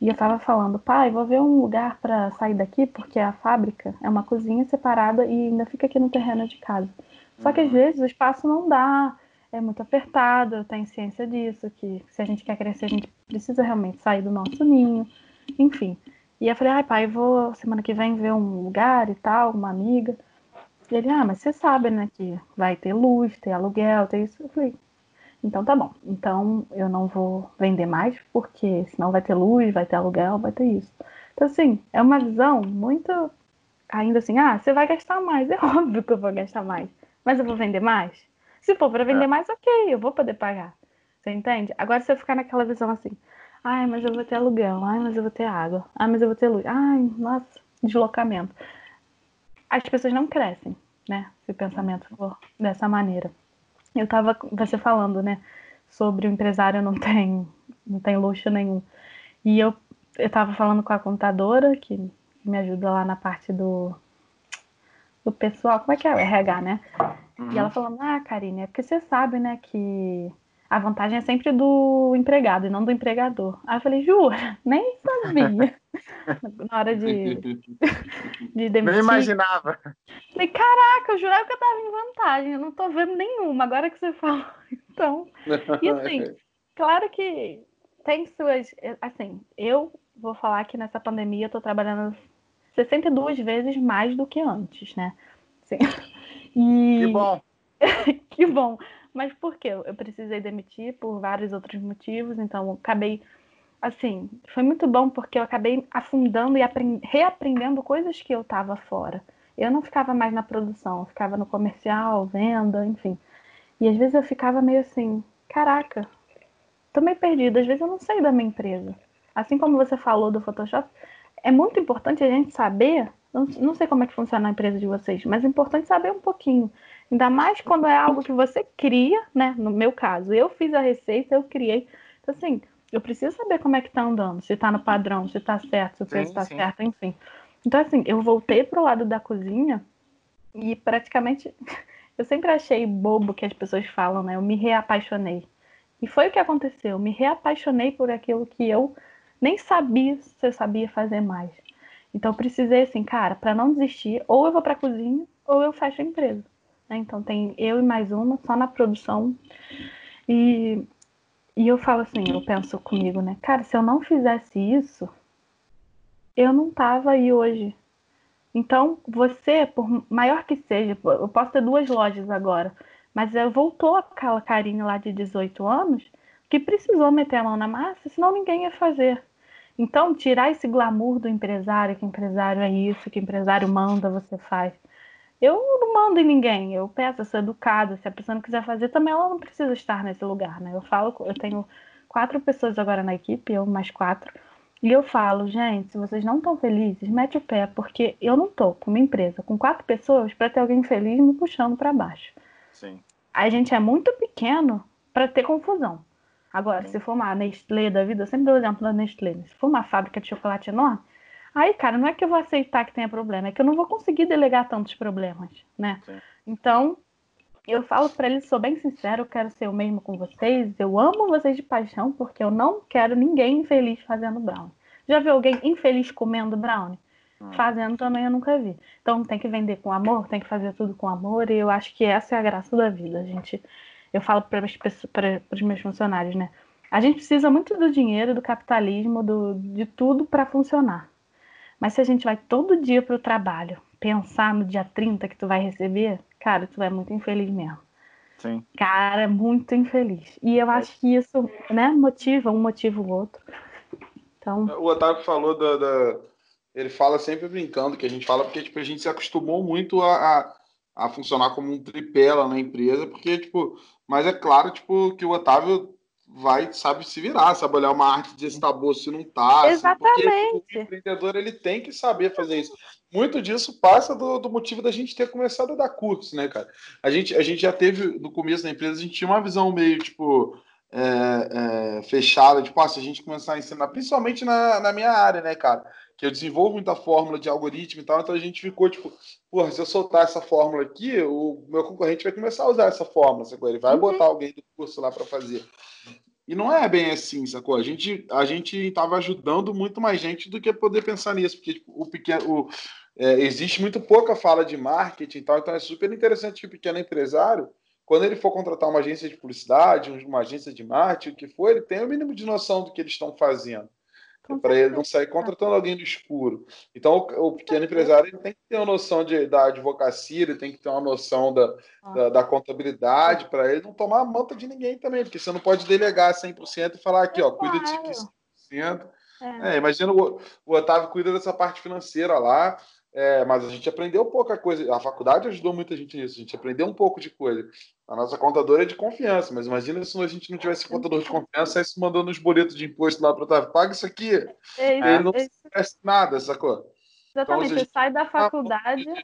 E eu tava falando, pai, vou ver um lugar para sair daqui, porque a fábrica é uma cozinha separada e ainda fica aqui no terreno de casa. Só que às uhum. vezes o espaço não dá, é muito apertado, eu tenho ciência disso, que se a gente quer crescer, a gente precisa realmente sair do nosso ninho, enfim. E eu falei, ai pai, vou semana que vem ver um lugar e tal, uma amiga. E ele, ah, mas você sabe, né, que vai ter luz, ter aluguel, ter isso. Eu falei, então tá bom. Então eu não vou vender mais, porque senão vai ter luz, vai ter aluguel, vai ter isso. Então, assim, é uma visão muito. Ainda assim, ah, você vai gastar mais. (laughs) É óbvio que eu vou gastar mais. Mas eu vou vender mais? Se for para vender é. mais, ok, eu vou poder pagar. Você entende? Agora, se eu ficar naquela visão assim, ai, mas eu vou ter aluguel, ai, mas eu vou ter água, ai, mas eu vou ter luz, ai, nossa, deslocamento as pessoas não crescem, né? Se o pensamento for dessa maneira. Eu tava você falando, né, sobre o empresário não tem não tem luxo nenhum. E eu eu tava falando com a contadora que me ajuda lá na parte do do pessoal, como é que é? O RH, né? Uhum. E ela falando: "Ah, Karine, é porque você sabe, né, que a vantagem é sempre do empregado e não do empregador. Aí eu falei, jura? Nem sabia. (laughs) Na hora de, (laughs) de demitir. Nem imaginava. Falei, caraca, eu jurava que eu tava em vantagem. Eu não tô vendo nenhuma, agora que você (laughs) falou. Então, e assim, claro que tem suas. Assim, eu vou falar que nessa pandemia eu tô trabalhando 62 vezes mais do que antes, né? Assim, e... Que bom. que bom. Mas por quê? Eu precisei demitir por vários outros motivos, então acabei assim, foi muito bom porque eu acabei afundando e reaprendendo coisas que eu estava fora. Eu não ficava mais na produção, eu ficava no comercial, venda, enfim. E às vezes eu ficava meio assim, caraca, tô meio perdida, às vezes eu não sei da minha empresa. Assim como você falou do Photoshop, é muito importante a gente saber, não, sei como é que funciona a empresa de vocês, mas é importante saber um pouquinho Ainda mais quando é algo que você cria, né? No meu caso, eu fiz a receita, eu criei. Então, assim, eu preciso saber como é que tá andando, se tá no padrão, se tá certo, se o preço tá sim. certo, enfim. Então, assim, eu voltei pro lado da cozinha e praticamente (laughs) eu sempre achei bobo que as pessoas falam, né? Eu me reapaixonei. E foi o que aconteceu. Eu me reapaixonei por aquilo que eu nem sabia se eu sabia fazer mais. Então, eu precisei, assim, cara, para não desistir, ou eu vou pra cozinha, ou eu fecho a empresa. Né? Então tem eu e mais uma só na produção. E, e eu falo assim, eu penso comigo, né? Cara, se eu não fizesse isso, eu não tava aí hoje. Então, você, por maior que seja, eu posso ter duas lojas agora, mas voltou aquela Karine lá de 18 anos que precisou meter a mão na massa, senão ninguém ia fazer. Então, tirar esse glamour do empresário, que empresário é isso, que empresário manda, você faz. Eu não mando em ninguém, eu peço, eu sou educada. Se a pessoa não quiser fazer, também ela não precisa estar nesse lugar, né? Eu falo, eu tenho quatro pessoas agora na equipe, eu mais quatro. E eu falo, gente, se vocês não estão felizes, mete o pé, porque eu não tô com uma empresa com quatro pessoas para ter alguém feliz me puxando para baixo. Sim. A gente é muito pequeno para ter confusão. Agora, se for uma Nestlé da vida, eu sempre dou o exemplo da Nestlé. Né? Se for uma fábrica de chocolate enorme, aí, cara, não é que eu vou aceitar que tenha problema, é que eu não vou conseguir delegar tantos problemas, né? Sim. Então, eu falo para eles, sou bem sincero, eu quero ser o mesmo com vocês, eu amo vocês de paixão, porque eu não quero ninguém infeliz fazendo brownie. Já viu alguém infeliz comendo brownie? Hum. Fazendo também eu nunca vi. Então tem que vender com amor, tem que fazer tudo com amor, e eu acho que essa é a graça da vida, gente eu falo para os meus funcionários, né? A gente precisa muito do dinheiro, do capitalismo, do, de tudo para funcionar. Mas se a gente vai todo dia para o trabalho, pensar no dia 30 que tu vai receber, cara, tu é muito infeliz mesmo. Sim. Cara, é muito infeliz. E eu acho que isso, né, motiva um motiva o outro. Então... O Otávio falou da, da, Ele fala sempre brincando, que a gente fala porque tipo, a gente se acostumou muito a, a, a funcionar como um tripé lá na empresa, porque, tipo, mas é claro, tipo, que o Otávio vai, sabe se virar, sabe olhar uma arte de está boa se não tá. Exatamente. Assim, porque o empreendedor ele tem que saber fazer isso. Muito disso passa do, do, motivo da gente ter começado a dar curso, né, cara? A gente, a gente já teve, no começo da empresa, a gente tinha uma visão meio, tipo, é, é, fechada, tipo, ah, se a gente começar a ensinar, principalmente na, na minha área, né, cara? Que eu desenvolvo muita fórmula de algoritmo e tal, então a gente ficou, tipo, porra, se eu soltar essa fórmula aqui, o meu concorrente vai começar a usar essa fórmula, sacou? Ele vai uhum. botar alguém do curso lá para fazer. E não é bem assim, sacou? A gente a gente estava ajudando muito mais gente do que poder pensar nisso, porque tipo, o pequeno o, é, existe muito pouca fala de marketing e tal, então é super interessante que o pequeno empresário, quando ele for contratar uma agência de publicidade, uma agência de marketing, o que for, ele tem o mínimo de noção do que eles estão fazendo para ele não sair contratando alguém do escuro. Então, o, o pequeno empresário ele tem que ter uma noção de, da advocacia, ele tem que ter uma noção da, ah. da, da, contabilidade, para ele não tomar a manta de ninguém também, porque você não pode delegar 100% e falar aqui, ó, cuida disso aqui 100%. É. É, imagina o, o Otávio cuida dessa parte financeira lá, é, mas a gente aprendeu pouca coisa. A faculdade ajudou muita gente nisso. A gente aprendeu um pouco de coisa. A nossa contadora é de confiança, mas imagina se a gente não tivesse contador de confiança, aí se mandando os boletos de imposto lá para o Otávio. Paga isso aqui. É, ele não faz nada, sacou? Exatamente. Então, você sai da faculdade. É.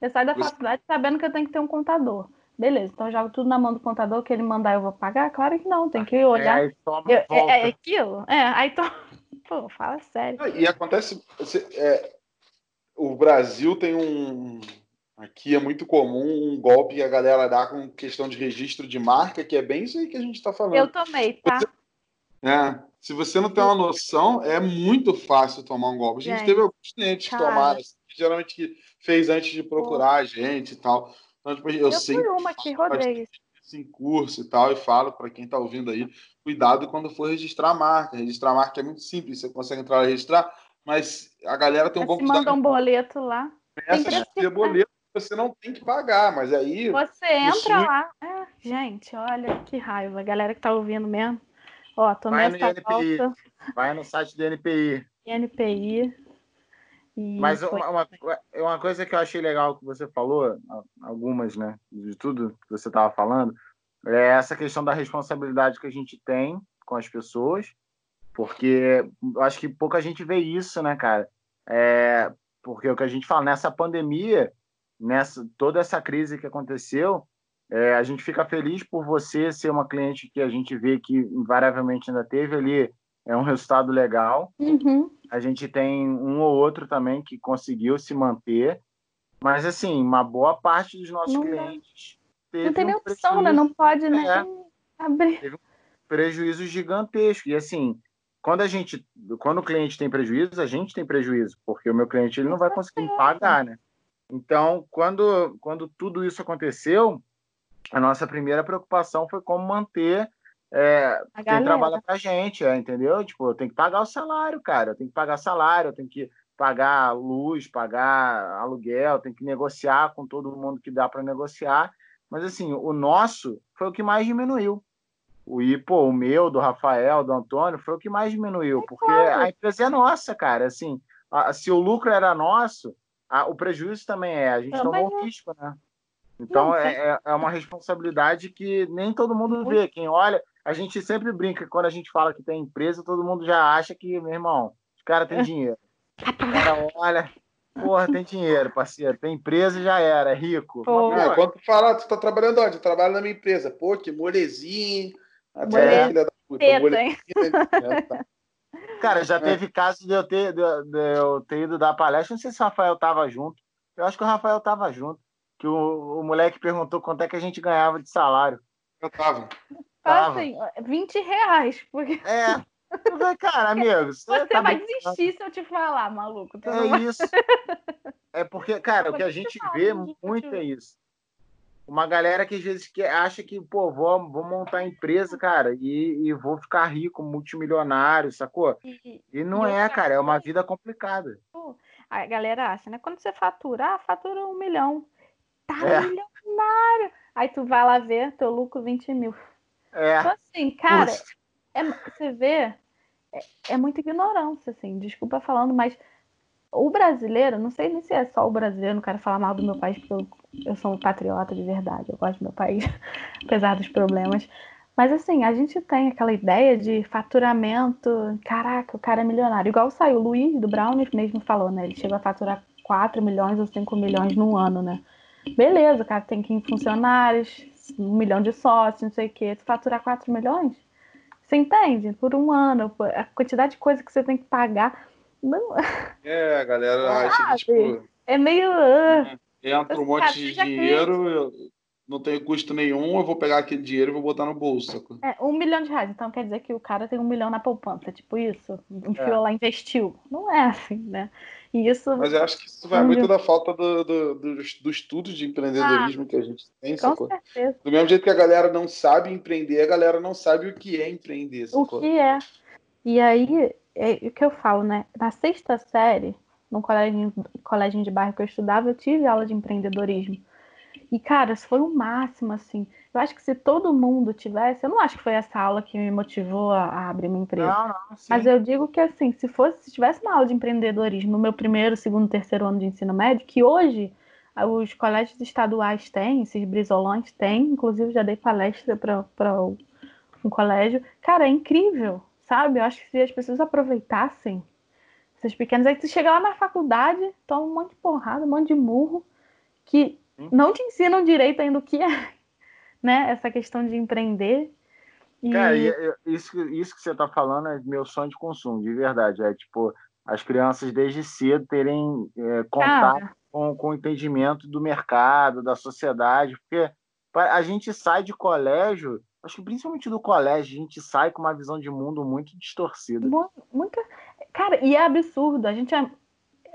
Você sai da faculdade sabendo que eu tenho que ter um contador. Beleza, então eu jogo tudo na mão do contador, que ele mandar eu vou pagar? Claro que não, tem que olhar. É, aí toma eu, é, é, aquilo? É, aí to... (laughs) Pô, fala sério. E acontece, é, o Brasil tem um. Aqui é muito comum um golpe que a galera dá com questão de registro de marca, que é bem isso aí que a gente está falando. Eu tomei, tá? Você, é, se você não tem uma noção, é muito fácil tomar um golpe. A gente, gente teve alguns clientes que tomaram, assim, geralmente que fez antes de procurar a gente e tal. Então, tipo, eu, eu sei. uma que rodei em curso e tal, e falo para quem está ouvindo aí, cuidado quando for registrar a marca. Registrar a marca é muito simples, você consegue entrar e registrar, mas a galera tem um pouco de. manda um boleto lá. Começa a ter boleto você não tem que pagar, mas aí. Você entra lá. É, gente, olha que raiva. A galera que tá ouvindo mesmo. Ó, tomei Vai essa volta. Vai no site do NPI. NPI. Mas uma, uma, uma, coisa que eu achei legal que você falou, algumas, né, de tudo que você estava falando, é essa questão da responsabilidade que a gente tem com as pessoas porque eu acho que pouca gente vê isso, né, cara? É, porque o que a gente fala, nessa pandemia, nessa toda essa crise que aconteceu, é, a gente fica feliz por você ser uma cliente que a gente vê que invariavelmente ainda teve ali é um resultado legal. Uhum. A gente tem um ou outro também que conseguiu se manter, mas assim, uma boa parte dos nossos não clientes teve não tem nem opção, né? Não pode nem é, abrir. Teve um prejuízo gigantesco e assim quando a gente, quando o cliente tem prejuízo, a gente tem prejuízo, porque o meu cliente ele não vai conseguir pagar, né? Então, quando, quando tudo isso aconteceu, a nossa primeira preocupação foi como manter é, quem trabalha para a gente, é, entendeu? Tipo, eu tenho que pagar o salário, cara, eu tenho que pagar salário, eu tenho que pagar luz, pagar aluguel, tenho que negociar com todo mundo que dá para negociar. Mas assim, o nosso foi o que mais diminuiu. O IPO, o meu, do Rafael, do Antônio, foi o que mais diminuiu, é porque claro. a empresa é nossa, cara. Assim, a, se o lucro era nosso, a, o prejuízo também é. A gente também tomou é. risco, né? Então não, é, é, é uma responsabilidade que nem todo mundo vê. Quem olha, a gente sempre brinca quando a gente fala que tem empresa, todo mundo já acha que, meu irmão, os caras têm dinheiro. O cara olha, porra, tem dinheiro, parceiro. Tem empresa já era, é rico. É, quando tu fala, tu tá trabalhando onde? Eu trabalho na minha empresa. Pô, que molezinho. Até filha da puta. (laughs) Cara, já é. teve caso de eu, ter, de, de eu ter ido dar palestra. Não sei se o Rafael tava junto. Eu acho que o Rafael tava junto. Que o, o moleque perguntou quanto é que a gente ganhava de salário. Eu tava. tava. Assim, 20 reais. Porque... É. Falei, cara, (laughs) amigo. Você, você tá vai desistir se eu te falar, maluco. É isso. (laughs) É porque, cara, o que a gente vê muito é isso uma galera que às vezes que acha que, pô, vou, vou montar empresa, cara, e, e vou ficar rico, multimilionário, sacou? E, e não e é, cara, é uma vida complicada. A galera acha, né? Quando você fatura, ah, fatura um milhão. Tá é. milionário. Aí tu vai lá ver, teu lucro 20 mil. É. Então, assim, cara, é, você vê, é, é muita ignorância, assim, desculpa falando, mas o brasileiro, não sei nem se é só o brasileiro, não quero falar mal do meu país, porque eu, eu sou um patriota de verdade, eu gosto do meu país, (laughs) apesar dos problemas. Mas assim, a gente tem aquela ideia de faturamento, caraca, o cara é milionário. Igual saiu o Luiz do Brown mesmo falou, né? Ele chegou a faturar 4 milhões ou 5 milhões num ano, né? Beleza, o cara tem 15 funcionários, um milhão de sócios, não sei o quê. Tu faturar 4 milhões? Você entende? Por um ano, a quantidade de coisa que você tem que pagar. Não. É, a galera acha que, tipo. É meio. Uh, entra um monte de dinheiro, eu não tenho custo nenhum, eu vou pegar aquele dinheiro e vou botar no bolso. É, um milhão de reais. Então quer dizer que o cara tem um milhão na poupança, tipo isso. Enfiou é. lá, investiu. Não é assim, né? E isso. Mas eu acho que isso vai muito da falta do, do, do, do estudo de empreendedorismo ah, que a gente tem, com sacou? Certeza. Do mesmo jeito que a galera não sabe empreender, a galera não sabe o que é empreender. Sacou? O que é. E aí, é o que eu falo, né? Na sexta série, no colégio, colégio de bairro que eu estudava, eu tive aula de empreendedorismo. E, cara, foi o máximo, assim. Eu acho que se todo mundo tivesse, eu não acho que foi essa aula que me motivou a, a abrir uma empresa. Não, não, Mas eu digo que, assim, se fosse, se tivesse uma aula de empreendedorismo no meu primeiro, segundo, terceiro ano de ensino médio, que hoje os colégios estaduais têm, esses brisolões têm, inclusive já dei palestra para um colégio. Cara, é incrível sabe? Eu acho que se as pessoas aproveitassem esses pequenos, aí tu chega lá na faculdade, toma um monte de porrada, um monte de murro, que não te ensinam direito ainda o que é, (laughs) né? Essa questão de empreender. E... Cara, isso, isso que você tá falando é meu sonho de consumo, de verdade. É tipo, as crianças desde cedo terem é, contato com, com o entendimento do mercado, da sociedade, porque a gente sai de colégio acho que principalmente do colégio, a gente sai com uma visão de mundo muito distorcida. Muita. Cara, e é absurdo. A gente é.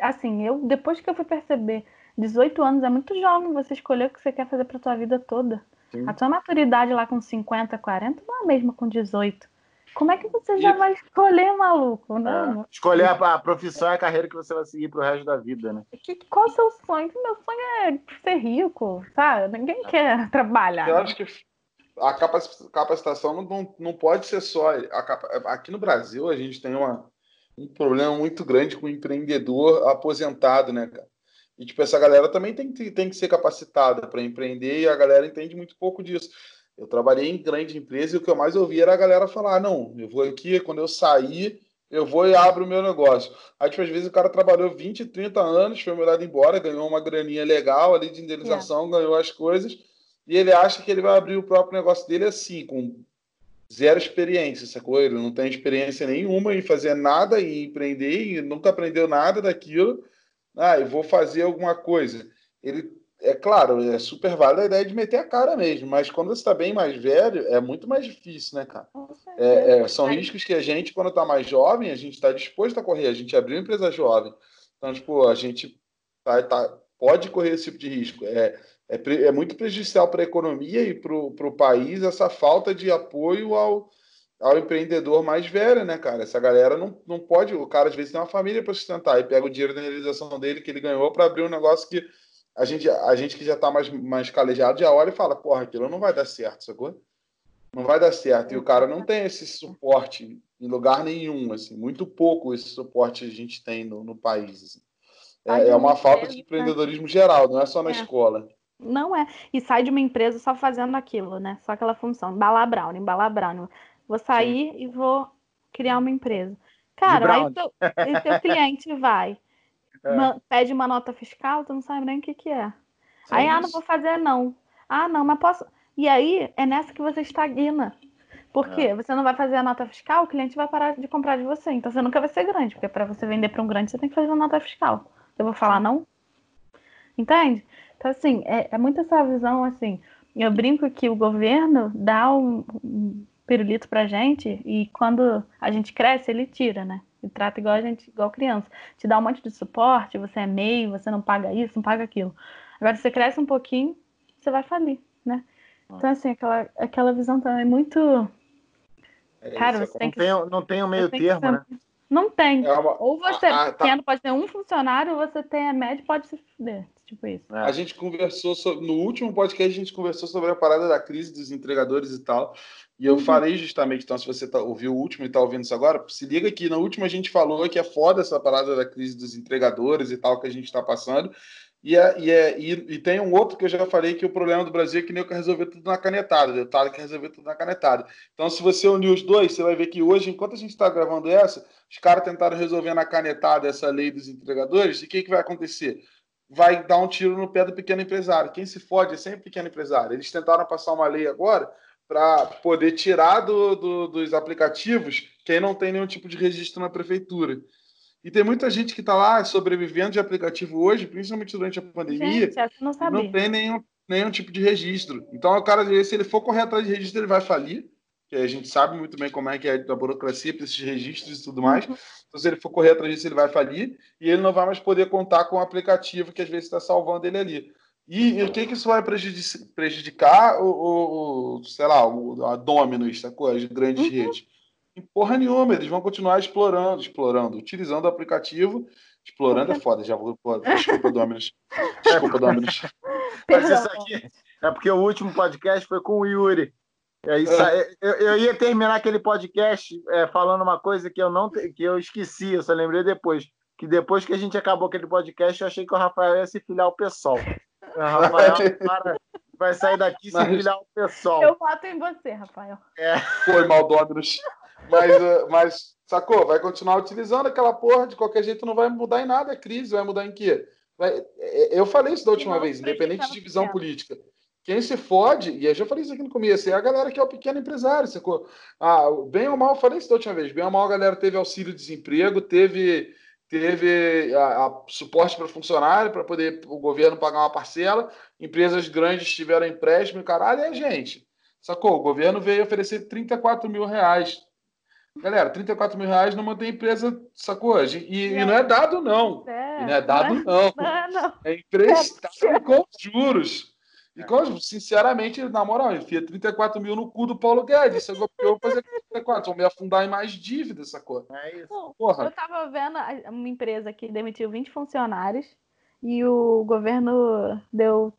Assim, eu, depois que eu fui perceber, 18 anos é muito jovem você escolher o que você quer fazer pra tua vida toda. Sim. A tua maturidade lá com 50, 40 não é a mesma com 18. Como é que você e... já vai escolher, maluco? Não. É. Escolher a, a, profissão e a carreira que você vai seguir pro resto da vida, né? Que, qual é o seu sonho? Meu sonho é ser rico, sabe? Ninguém é. quer (laughs) trabalhar. Eu acho que a capacitação não, não, não pode ser só. aqui no Brasil, a gente tem uma, um problema muito grande com o empreendedor aposentado, né, cara? E, tipo, essa galera também tem, tem que ser capacitada para empreender e a galera entende muito pouco disso. Eu trabalhei em grande empresa e o que eu mais ouvi era a galera falar: não, eu vou aqui, quando eu sair, eu vou e abro o meu negócio. Aí, tipo, às vezes o cara trabalhou 20, 30 anos, foi mandado embora, ganhou uma graninha legal ali de indenização, é. ganhou as coisas e ele acha que ele vai abrir o próprio negócio dele assim, com zero experiência, sacou? Ele não tem experiência nenhuma em fazer nada, em empreender, e nunca aprendeu nada daquilo. Ah, eu vou fazer alguma coisa. Ele, é claro, é super válida a ideia de meter a cara mesmo, mas quando você está bem mais velho, é muito mais difícil, né, cara? É, é, são riscos que a gente, quando está mais jovem, a gente está disposto a correr. A gente abriu uma empresa jovem. Então, tipo, a gente tá, tá, pode correr esse tipo de risco. É, é, é muito prejudicial para a economia e para o país essa falta de apoio ao, ao empreendedor mais velho, né, cara? Essa galera não, não pode. O cara às vezes tem uma família para sustentar e pega o dinheiro da realização dele que ele ganhou para abrir um negócio que a gente, a gente que já está mais, mais calejado já olha e fala: porra, aquilo não vai dar certo, sacou? Não vai dar certo. E o cara não tem esse suporte em lugar nenhum, assim, muito pouco esse suporte a gente tem no, no país. Assim. É, é, uma falta de empreendedorismo geral, não é só na é. escola. Não é. E sai de uma empresa só fazendo aquilo, né? Só aquela função. Embalar brownie, embalar brownie. Vou sair Sim. e vou criar uma empresa. Cara, aí teu, aí teu cliente vai, (laughs) é. uma, pede uma nota fiscal, tu não sabe nem o que, que é. Sim, aí, ah, não vou fazer, não. Ah, não, mas posso. E aí é nessa que você estagna. Porque é. você não vai fazer a nota fiscal, o cliente vai parar de comprar de você. Então você nunca vai ser grande, porque para você vender para um grande, você tem que fazer uma nota fiscal. Eu vou falar não? Entende? Então, assim, é, é muito essa visão, assim. Eu brinco que o governo dá um, um pirulito pra gente e quando a gente cresce, ele tira, né? E trata igual a gente, igual criança. Te dá um monte de suporte, você é meio, você não paga isso, não paga aquilo. Agora, você cresce um pouquinho, você vai falir, né? Então, assim, aquela, aquela visão também é muito. É Cara, você tem que. Tem, não tem um meio termo, ser... né? Não tem. É uma... Ou você ah, ah, tá. pode ter um funcionário, ou você tem a média pode se fuder. Tipo isso. É. A gente conversou sobre, no último podcast, a gente conversou sobre a parada da crise dos entregadores e tal. E eu uhum. falei justamente, então, se você tá, ouviu o último e está ouvindo isso agora, se liga que na última a gente falou que é foda essa parada da crise dos entregadores e tal que a gente está passando. E, é, e, é, e, e, tem um outro que eu já falei que o problema do Brasil é que nem eu quero resolver tudo na canetada, o deputado quer resolver tudo na canetada. Então, se você unir os dois, você vai ver que hoje, enquanto a gente está gravando essa, os caras tentaram resolver na canetada essa lei dos entregadores, e o que, que vai acontecer? Vai dar um tiro no pé do pequeno empresário. Quem se fode é sempre pequeno empresário. Eles tentaram passar uma lei agora para poder tirar do, do, dos aplicativos quem não tem nenhum tipo de registro na prefeitura. E tem muita gente que está lá sobrevivendo de aplicativo hoje, principalmente durante a pandemia, gente, não, não, tem nenhum, nenhum tipo de registro. Então, o cara, se ele for correr atrás de registro, ele vai falir, que a gente sabe muito bem como é que é a burocracia para esses registros e tudo mais. Uhum. Então, se ele for correr atrás disso, ele vai falir e ele não vai mais poder contar com o aplicativo que às vezes está salvando ele ali. E, e, o que, que isso vai prejudicar o, o, o sei lá, o, a Dominus, sacou? As grandes uhum. redes em porra nenhuma, eles vão continuar explorando, explorando, utilizando o aplicativo. Explorando é foda, já vou. Desculpa, Dominus. Desculpa, Dominus. (laughs) Mas isso aqui é porque o último podcast foi com o Yuri. É isso é. eu, eu, ia terminar aquele podcast é, falando uma coisa que eu não que eu esqueci, eu só lembrei depois. Que depois que a gente acabou aquele podcast, eu achei que o Rafael ia se filiar ao pessoal. O Rafael para, vai sair daqui e se filiar ao pessoal. Eu voto em você, Rafael. É. Foi, Maldóminos. Mas, uh, mas, sacou? Vai continuar utilizando aquela porra, de qualquer jeito não vai mudar em nada a crise, vai mudar em quê? Vai, é, eu falei isso da última vez, independente de visão política. Quem se fode, e eu já falei isso aqui no começo, é a galera que é o pequeno empresário, sacou? Ah, bem ou mal, falei isso da última vez, bem ou mal a galera teve auxílio-desemprego, teve, teve a, a suporte para funcionário, para poder o governo pagar uma parcela, empresas grandes tiveram empréstimo, caralho, é gente. Sacou? O governo veio oferecer 34 mil reais Galera, 34 mil reais não mantém empresa, sacou? E, e não é dado, não. É, não é dado, não. não. não. É emprestado com juros. E, com, sinceramente, na moral, enfia 34 mil no cu do Paulo Guedes. Isso é eu vou fazer 34. Vão me afundar em mais dívidas, sacou? É isso. Porra. Eu tava vendo uma empresa que demitiu 20 funcionários e o governo deu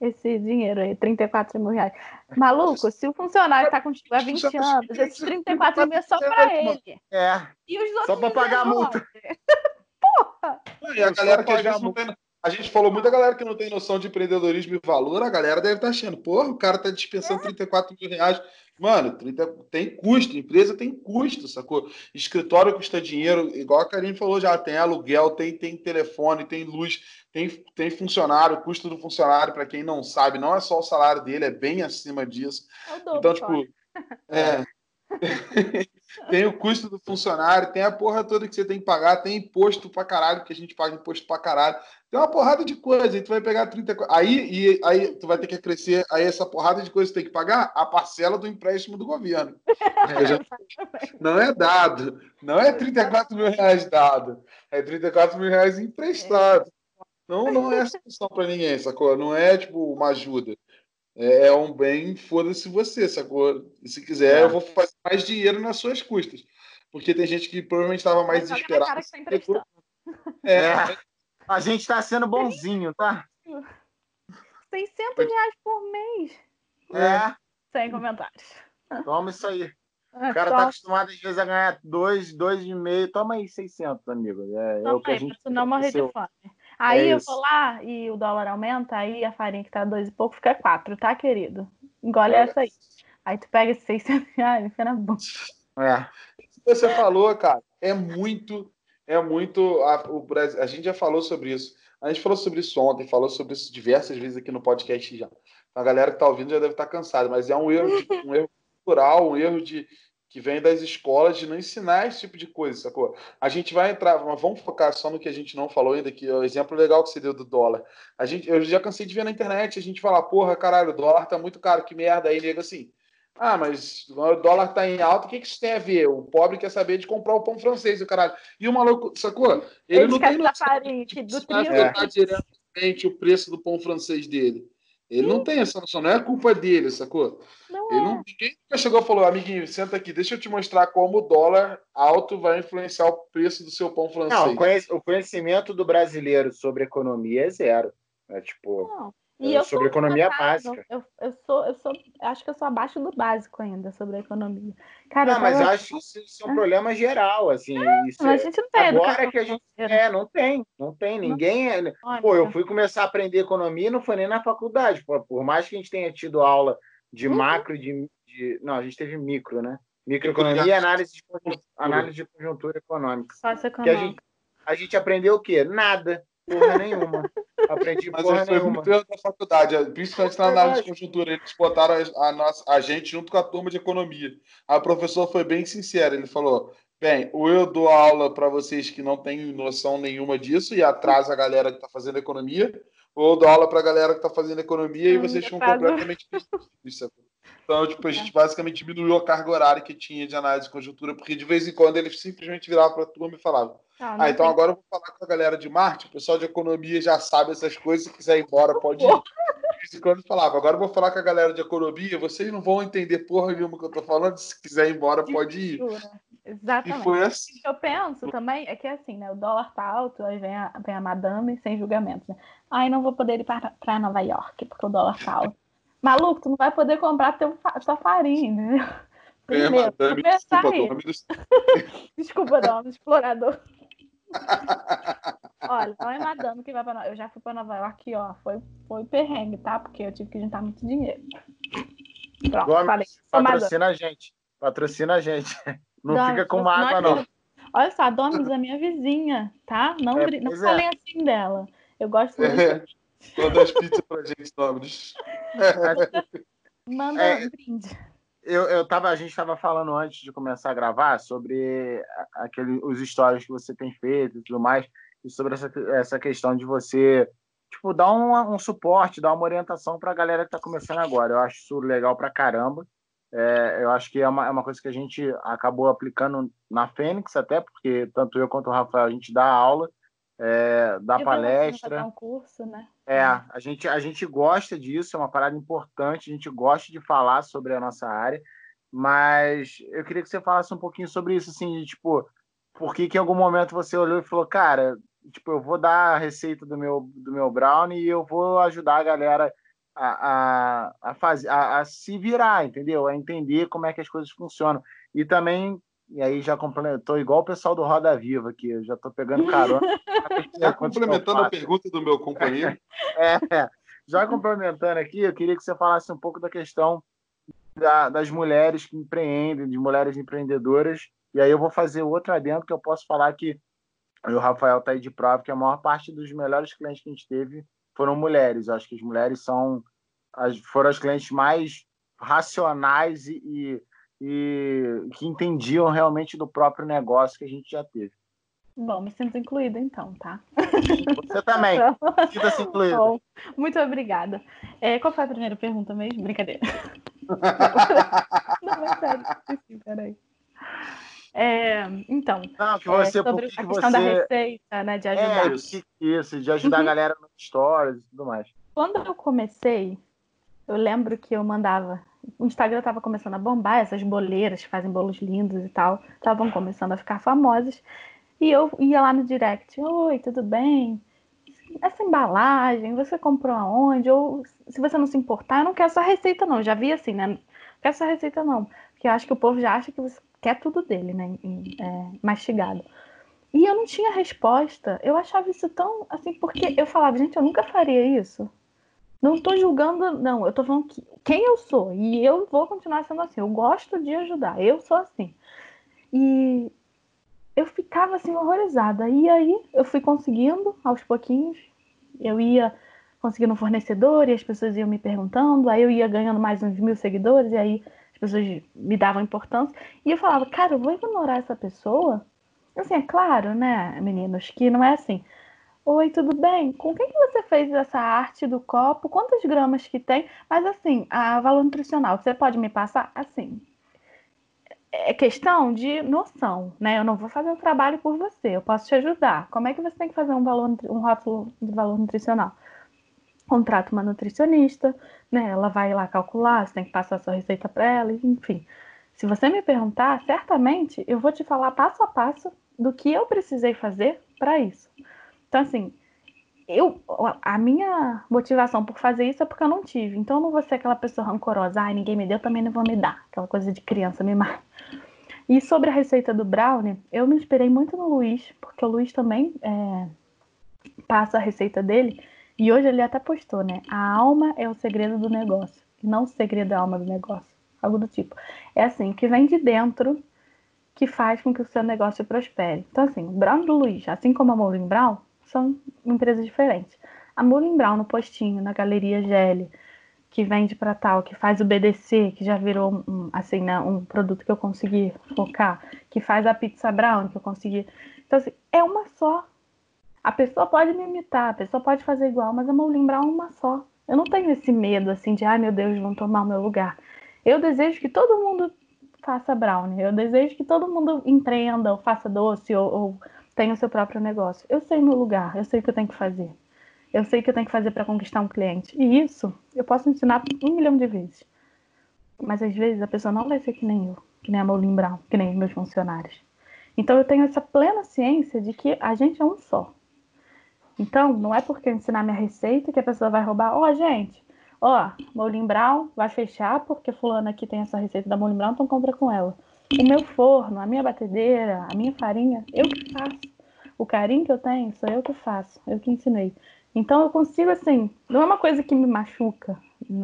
esse dinheiro aí, 34 mil reais. Maluco, se o funcionário está contigo há 20 anos, esses 34 mil é só para ele. É. E os outros só para pagar a multa. (laughs) Porra! E a galera que às vezes não tem. A gente falou muita galera que não tem noção de empreendedorismo e valor, a galera deve estar tá achando, porra, o cara está dispensando é. 34 mil reais. Mano, 30, tem custo, empresa tem custo, sacou? Escritório custa dinheiro, igual a Karine falou já, tem aluguel, tem, tem telefone, tem luz, tem, tem funcionário, custo do funcionário, para quem não sabe, não é só o salário dele, é bem acima disso. É então, tipo, é, (laughs) tem o custo do funcionário, tem a porra toda que você tem que pagar, tem imposto pra caralho, que a gente paga imposto pra caralho. Tem uma porrada de coisa, e tu vai pegar 30 aí e aí tu vai ter que crescer, aí essa porrada de coisa tu tem que pagar a parcela do empréstimo do governo. já... (laughs) não é dado, não é 34 mil reais dado, é 34 mil reais emprestado. Não, não é solução para ninguém, sacou? Não é tipo uma ajuda. É, é um bem, foda-se você, sacou? E se quiser, é. eu vou fazer mais dinheiro nas suas custas. Porque tem gente que provavelmente estava mais desesperada. Tá é. é. A gente está sendo bonzinho, tá? 600 reais por mês. É. Sem comentários. Toma isso aí. É, o cara tá acostumado às vezes a ganhar dois, dois e meio. Toma aí 600, amigo. É, é o que a gente. não morrer de fome. Aí é eu vou lá e o dólar aumenta, aí a farinha que tá dois e pouco fica quatro, tá, querido? Engole é. essa aí. Aí tu pega esses 600 (laughs) reais e fica na boca. É. Você falou, cara, é muito, é muito. A, o Brasil, a gente já falou sobre isso. A gente falou sobre isso ontem, falou sobre isso diversas vezes aqui no podcast já. A galera que está ouvindo já deve estar tá cansada, mas é um erro, de, um erro cultural, um erro de que vem das escolas de não ensinar esse tipo de coisa, sacou? A gente vai entrar, mas vamos focar só no que a gente não falou ainda, que é o exemplo legal que você deu do dólar. A gente, eu já cansei de ver na internet a gente falar, porra, caralho, o dólar tá muito caro, que merda. Aí nego assim, ah, mas o dólar tá em alta, o que, que isso tem a ver? O pobre quer saber de comprar o pão francês, o caralho. E o maluco, sacou? Ele, Ele não tem noção farinha, de do tá diretamente o preço do pão francês dele. Ele não tem essa noção, não é culpa dele, sacou? Não Ele é. não, ninguém nunca chegou e falou, amiguinho, senta aqui, deixa eu te mostrar como o dólar alto vai influenciar o preço do seu pão francês. Não, o conhecimento do brasileiro sobre economia é zero. É tipo. Não. E é, sobre economia básica. Eu, eu, sou, eu sou, acho que eu sou abaixo do básico ainda sobre a economia. Cara, não, mas eu acho que isso é um problema geral, assim. É, isso a gente não tem Agora que a gente. É, não tem, não tem. Ninguém. É... Pô, eu fui começar a aprender economia não foi nem na faculdade. Pô, por mais que a gente tenha tido aula de uhum. macro, de, de. Não, a gente teve micro, né? Microeconomia e análise de, análise de conjuntura econômica. Que a gente, a gente aprendeu o quê? Nada. Porra nenhuma. Aprendi Mas porra foi muito erro da faculdade, principalmente na análise de conjuntura. Eles botaram a, a, nossa, a gente junto com a turma de economia. Aí o professor foi bem sincero, ele falou: Bem, ou eu dou aula para vocês que não têm noção nenhuma disso e atrasa a galera que está fazendo economia, ou eu dou aula para a galera que está fazendo economia e vocês ficam completamente (laughs) isso. Então, tipo, a gente basicamente diminuiu a carga horária que tinha de análise de conjuntura, porque de vez em quando eles simplesmente viravam para a turma e falavam: ah, ah então tem... agora eu vou falar com a galera de marketing, o pessoal de economia já sabe essas coisas, se quiser ir embora, pode ir. De quando falava, agora eu vou falar com a galera de economia, vocês não vão entender porra nenhuma que eu tô falando, se quiser ir embora, pode ir. Exatamente. E foi assim. O que eu penso também é que assim, né? O dólar tá alto, aí vem a, vem a madame sem julgamento, né? Aí não vou poder ir para Nova York, porque o dólar tá alto. (laughs) Maluco, tu não vai poder comprar teu, tua farinha, entendeu? É, Primeiro, é, madame, desculpa, nome do... (laughs) desculpa, nome, explorador. Olha, não é madame que vai para Eu já fui para Nova York, ó. Foi, foi perrengue, tá? Porque eu tive que juntar muito dinheiro. Pronto, Gomes, falei. Patrocina a gente. Patrocina a gente. (laughs) Não Domes, fica com mágoa, não. Olha só, a Domes é minha vizinha, tá? Não, é, não falei é. assim dela. Eu gosto muito. É. Manda as pizzas pra gente, Domes. (laughs) Manda é, um brinde eu, eu tava, a gente estava falando antes de começar a gravar sobre aquele, os stories que você tem feito e tudo mais, e sobre essa, essa questão de você tipo, dar um, um suporte, dar uma orientação para a galera que está começando agora. Eu acho isso legal para caramba. É, eu acho que é uma, é uma coisa que a gente acabou aplicando na Fênix, até porque tanto eu quanto o Rafael a gente dá aula é, dar palestra. Um curso, né? É, a gente, a gente gosta disso, é uma parada importante, a gente gosta de falar sobre a nossa área, mas eu queria que você falasse um pouquinho sobre isso, assim, de, tipo, por que, que em algum momento você olhou e falou, cara, tipo, eu vou dar a receita do meu, do meu brownie e eu vou ajudar a galera a, a, a, fazer, a, a se virar, entendeu? A entender como é que as coisas funcionam. E também e aí já complementou, igual o pessoal do Roda Viva aqui, eu já estou pegando carona. (laughs) já complementando a pergunta do meu companheiro. é, é, já complementando aqui, eu queria que você falasse um pouco da questão da, das mulheres que empreendem, de mulheres empreendedoras. E aí eu vou fazer outro adendo que eu posso falar que o Rafael está aí de prova, que a maior parte dos melhores clientes que a gente teve foram mulheres. Eu acho que as mulheres são as, foram as clientes mais racionais e, e e que entendiam realmente do próprio negócio que a gente já teve. Bom, me sinto incluída então, tá? Você também. (laughs) Sinta-se incluída. Bom, muito obrigada. É, qual foi a primeira pergunta mesmo? Brincadeira. (laughs) Não, é sério. Peraí. É, então, Não, que você, é, sobre a questão você... da receita, né, de ajudar. É, isso, isso de ajudar uhum. a galera nas histórias e tudo mais. Quando eu comecei, eu lembro que eu mandava o Instagram estava começando a bombar, essas boleiras que fazem bolos lindos e tal, estavam começando a ficar famosas. E eu ia lá no direct, oi, tudo bem? essa embalagem, você comprou aonde? Ou se você não se importar, eu não quero essa receita, não. Já vi assim, né? Não quero essa receita, não. Porque eu acho que o povo já acha que você quer tudo dele, né? É, mastigado. E eu não tinha resposta. Eu achava isso tão assim, porque eu falava, gente, eu nunca faria isso. Não estou julgando, não. Eu estou falando que, quem eu sou. E eu vou continuar sendo assim. Eu gosto de ajudar. Eu sou assim. E eu ficava assim horrorizada. E aí eu fui conseguindo aos pouquinhos. Eu ia conseguindo um fornecedor e as pessoas iam me perguntando. Aí eu ia ganhando mais uns mil seguidores e aí as pessoas me davam importância. E eu falava, cara, eu vou ignorar essa pessoa? Assim, é claro, né, meninos, que não é assim. Oi, tudo bem? Com quem que você fez essa arte do copo? Quantas gramas que tem? Mas assim, a valor nutricional, você pode me passar? Assim, é questão de noção, né? Eu não vou fazer o trabalho por você, eu posso te ajudar. Como é que você tem que fazer um valor, um rótulo de valor nutricional? Contrata uma nutricionista, né? Ela vai lá calcular, você tem que passar a sua receita para ela, enfim. Se você me perguntar, certamente eu vou te falar passo a passo do que eu precisei fazer para isso. Então, assim, eu, a minha motivação por fazer isso é porque eu não tive. Então eu não vou ser aquela pessoa rancorosa, ai, ninguém me deu, também não vou me dar. Aquela coisa de criança mimar. E sobre a receita do brownie, eu me inspirei muito no Luiz, porque o Luiz também é, passa a receita dele. E hoje ele até postou, né? A alma é o segredo do negócio, não o segredo é a alma do negócio. Algo do tipo. É assim, que vem de dentro que faz com que o seu negócio prospere. Então, assim, o Brown do Luiz, assim como a Molin Brown, são empresas diferentes. A Mullen Brown no postinho, na Galeria GL, que vende para tal, que faz o BDC, que já virou um, assim, né, um produto que eu consegui focar, que faz a pizza brown, que eu consegui. Então, assim, é uma só. A pessoa pode me imitar, a pessoa pode fazer igual, mas a Mullen Brown é uma só. Eu não tenho esse medo, assim, de, ai meu Deus, vão tomar o meu lugar. Eu desejo que todo mundo faça brownie. Eu desejo que todo mundo empreenda, ou faça doce, ou, ou tem o seu próprio negócio. Eu sei meu lugar, eu sei o que eu tenho que fazer. Eu sei o que eu tenho que fazer para conquistar um cliente. E isso eu posso ensinar um milhão de vezes. Mas às vezes a pessoa não vai ser que nem eu, que nem a Molin Brown, que nem os meus funcionários. Então eu tenho essa plena ciência de que a gente é um só. Então, não é porque eu ensinar minha receita que a pessoa vai roubar. Ó, oh, gente, ó, Molin Brown vai fechar porque fulano aqui tem essa receita da Molin Brown, então compra com ela. O meu forno, a minha batedeira, a minha farinha, eu que faço. O carinho que eu tenho, sou eu que faço, eu que ensinei. Então eu consigo, assim, não é uma coisa que me machuca,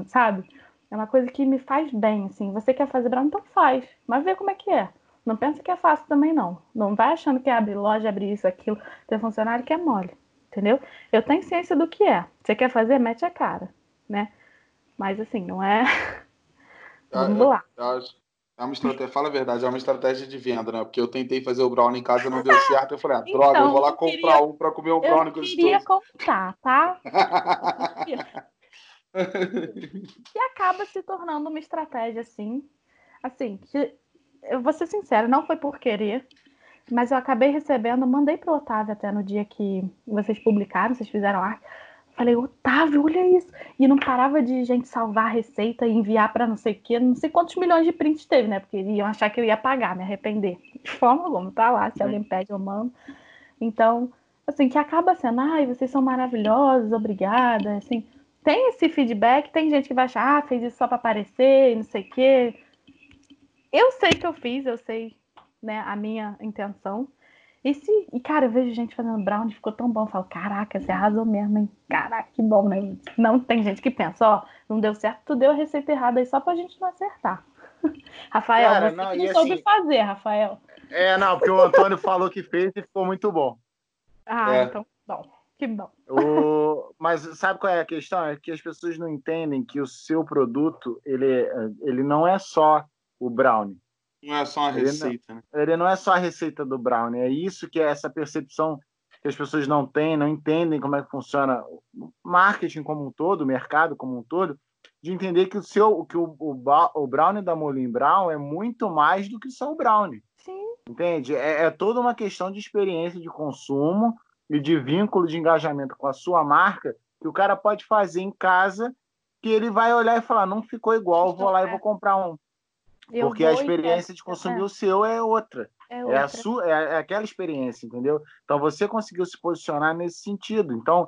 sabe? É uma coisa que me faz bem, assim. Você quer fazer brownie, então faz. Mas vê como é que é. Não pensa que é fácil também, não. Não vai achando que é abrir loja, abrir isso, aquilo, ter funcionário que é mole. Entendeu? Eu tenho ciência do que é. Você quer fazer, mete a cara, né? Mas assim, não é. (laughs) Vamos lá. Eu, eu, é uma estratégia, fala a verdade, é uma estratégia de venda, né? Porque eu tentei fazer o brownie em casa e não deu (laughs) certo. Eu falei, ah, droga, então, eu vou lá comprar queria, um para comer o brownie com os Eu queria contar, tá? (laughs) e acaba se tornando uma estratégia assim. Assim, que eu vou ser sincera, não foi por querer, mas eu acabei recebendo, mandei pro Otávio até no dia que vocês publicaram, vocês fizeram arte. Falei, Otávio, olha isso. E não parava de gente salvar a receita e enviar para não sei o quê. Não sei quantos milhões de prints teve, né? Porque iam achar que eu ia pagar, me arrepender. De forma alguma, tá lá. Se alguém pede, eu mando. Então, assim, que acaba sendo, ai, vocês são maravilhosos, obrigada. Assim, tem esse feedback, tem gente que vai achar, ah, fez isso só para aparecer e não sei o quê. Eu sei que eu fiz, eu sei né, a minha intenção. Esse, e, cara, eu vejo gente fazendo brownie, ficou tão bom. Eu falo, caraca, você arrasou mesmo, hein? Caraca, que bom, né? Não tem gente que pensa, ó, não deu certo, tu deu a receita errada aí só pra gente não acertar. (laughs) Rafael, cara, você não, não soube assim, fazer, Rafael. É, não, porque o Antônio falou que fez e ficou muito bom. Ah, é. então, bom. Que bom. O... Mas sabe qual é a questão? É que as pessoas não entendem que o seu produto, ele, ele não é só o brownie. Não é só a receita, ele não, né? Ele não é só a receita do brownie, é isso que é essa percepção que as pessoas não têm, não entendem como é que funciona o marketing como um todo, o mercado como um todo, de entender que o seu, que o, o, o brownie da Molin Brown é muito mais do que só o brownie. Sim. Entende? É, é toda uma questão de experiência de consumo e de vínculo de engajamento com a sua marca que o cara pode fazer em casa que ele vai olhar e falar, não ficou igual, vou lá e vou comprar um. Eu Porque a experiência de consumir é. o seu é outra. É, outra. é a sua, é, é, aquela experiência, entendeu? Então você conseguiu se posicionar nesse sentido. Então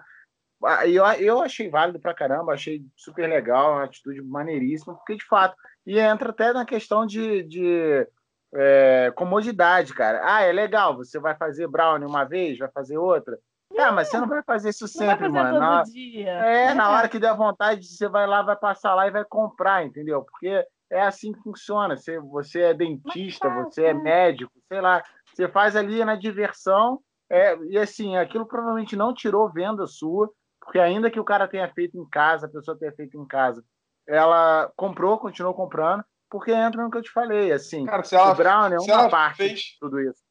eu, eu achei válido pra caramba, achei super legal, uma atitude maneiríssima, porque de fato, e entra até na questão de, de é, comodidade, cara. Ah, é legal, você vai fazer brownie uma vez, vai fazer outra. É, mas você não vai fazer isso sempre, fazer mano. Na... É, é, na hora (laughs) que der vontade, você vai lá, vai passar lá e vai comprar, entendeu? Porque é assim que funciona. Você, você é dentista, você é médico, sei lá. Você faz ali na diversão. É, e assim, aquilo provavelmente não tirou venda sua, porque ainda que o cara tenha feito em casa, a pessoa tenha feito em casa, ela comprou, continuou comprando, porque entra no que eu te falei, assim. Cara, se ela, o Brown é uma parte fez, de tudo isso.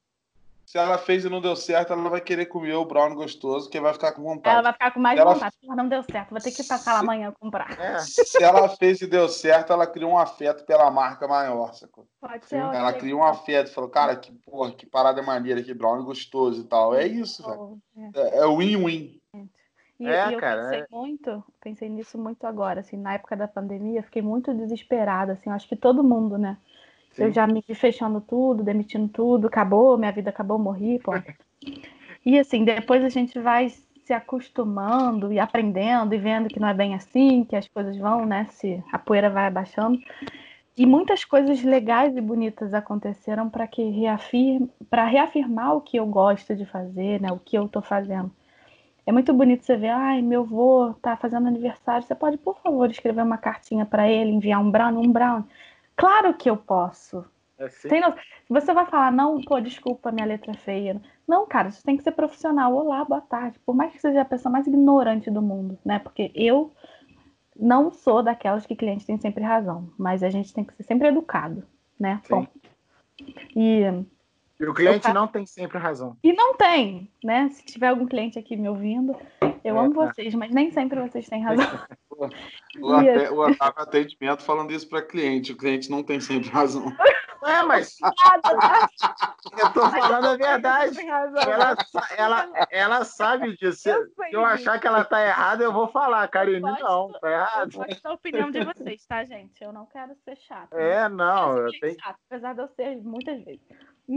Se ela fez e não deu certo, ela vai querer comer o Brown gostoso, que vai ficar com vontade. Ela vai ficar com mais ela... vontade. Não deu certo, vou ter que passar lá amanhã comprar. É. Se ela fez e deu certo, ela criou um afeto pela marca maior, sacou? Pode ser. Ela criou um afeto, falou, cara, que porra, que parada maneira, que Brown gostoso e tal. É isso, velho. É win-win. É, e, é, e eu cara, pensei é... muito, pensei nisso muito agora, assim, na época da pandemia, fiquei muito desesperada, assim, acho que todo mundo, né? Sim. Eu já me fechando tudo, demitindo tudo, acabou, minha vida acabou, morri, pô. e assim, depois a gente vai se acostumando e aprendendo e vendo que não é bem assim, que as coisas vão, né? Se a poeira vai abaixando. E muitas coisas legais e bonitas aconteceram para que reafirme, para reafirmar o que eu gosto de fazer, né? O que eu estou fazendo. É muito bonito você ver, ai, meu avô tá fazendo aniversário, você pode, por favor, escrever uma cartinha para ele, enviar um brown, um brown. Claro que eu posso. É tem no... Você vai falar, não, pô, desculpa, minha letra é feia. Não, cara, você tem que ser profissional. Olá, boa tarde. Por mais que seja a pessoa mais ignorante do mundo, né? Porque eu não sou daquelas que clientes têm sempre razão, mas a gente tem que ser sempre educado, né? Sim. Bom, e e o cliente não tem sempre razão. E não tem, né? Se tiver algum cliente aqui me ouvindo, eu é, amo vocês, mas nem sempre vocês têm razão. O, até, o atendimento falando isso para cliente, o cliente não tem sempre razão. É, mas. (laughs) eu tô falando a verdade. Ela, ela, ela sabe disso. Se eu achar que ela tá errada, eu vou falar. Karine, não, tá errado. Pode ser a opinião de vocês, tá, gente? Eu não quero ser chata. É, não. Eu tenho... chato, apesar de eu ser muitas vezes.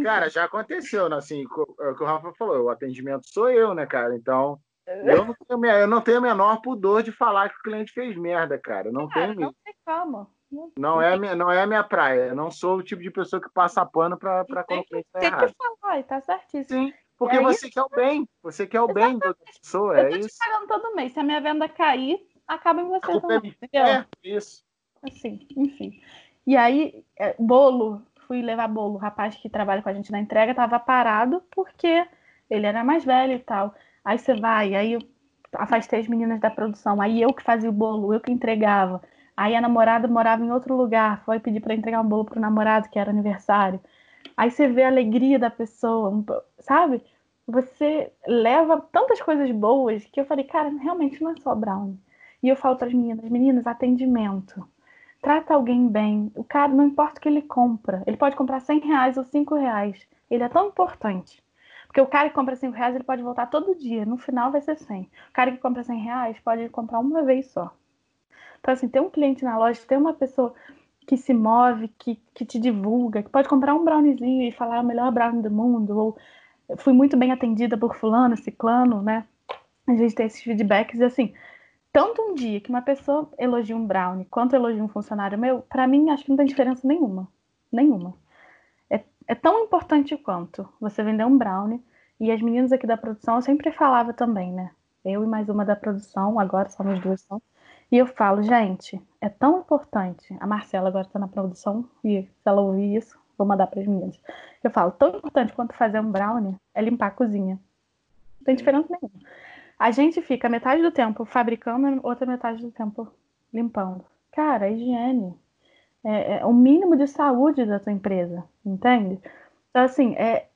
Cara, já aconteceu, né? Assim, é o que o Rafa falou, o atendimento sou eu, né, cara? Então, eu não tenho, eu não tenho o menor pudor de falar que o cliente fez merda, cara. Não cara, tenho. Não calma. Não, é a minha, não é a minha praia. Eu não sou o tipo de pessoa que passa pano para quando o cliente tá tem errado. Tem que falar, e tá certíssimo. Sim, porque é você isso? quer o bem. Você quer o bem da pessoa, é isso. Eu tô te pagando todo mês. Se a minha venda cair, acaba em você é também, é, é, isso. Assim, enfim. E aí, é, bolo, fui levar bolo. O rapaz que trabalha com a gente na entrega estava parado porque ele era mais velho e tal. Aí você vai, aí eu afastei as meninas da produção. Aí eu que fazia o bolo, eu que entregava. Aí a namorada morava em outro lugar, foi pedir para entregar um bolo pro namorado, que era aniversário. Aí você vê a alegria da pessoa, sabe? Você leva tantas coisas boas que eu falei, cara, realmente não é só brownie. E eu falo para as meninas, meninas, atendimento trata alguém bem. O cara, não importa o que ele compra, ele pode comprar 100 reais ou 5 reais. Ele é tão importante. Porque o cara que compra 5 reais, ele pode voltar todo dia. No final vai ser 100. O cara que compra 100 reais pode comprar uma vez só. Então, assim, ter um cliente na loja, ter uma pessoa que se move, que, que te divulga, que pode comprar um browniezinho e falar é o melhor brownie do mundo, ou fui muito bem atendida por fulano, ciclano, né? A gente tem esses feedbacks e assim, tanto um dia que uma pessoa elogia um brownie quanto elogia um funcionário meu, para mim acho que não tem diferença nenhuma. Nenhuma. É, tão importante quanto você vender um brownie. E as meninas aqui da produção, eu sempre falava também, né? Eu e mais uma da produção, agora somos duas só. E eu falo, gente, é tão importante. A Marcela agora está na produção e se ela ouvir isso, vou mandar para as meninas. Eu falo, tão importante quanto fazer um brownie é limpar a cozinha. Não tem diferença nenhuma. A gente fica metade do tempo fabricando, outra metade do tempo limpando. Cara, higiene é, é o mínimo de saúde da tua empresa, entende? Então, assim, é,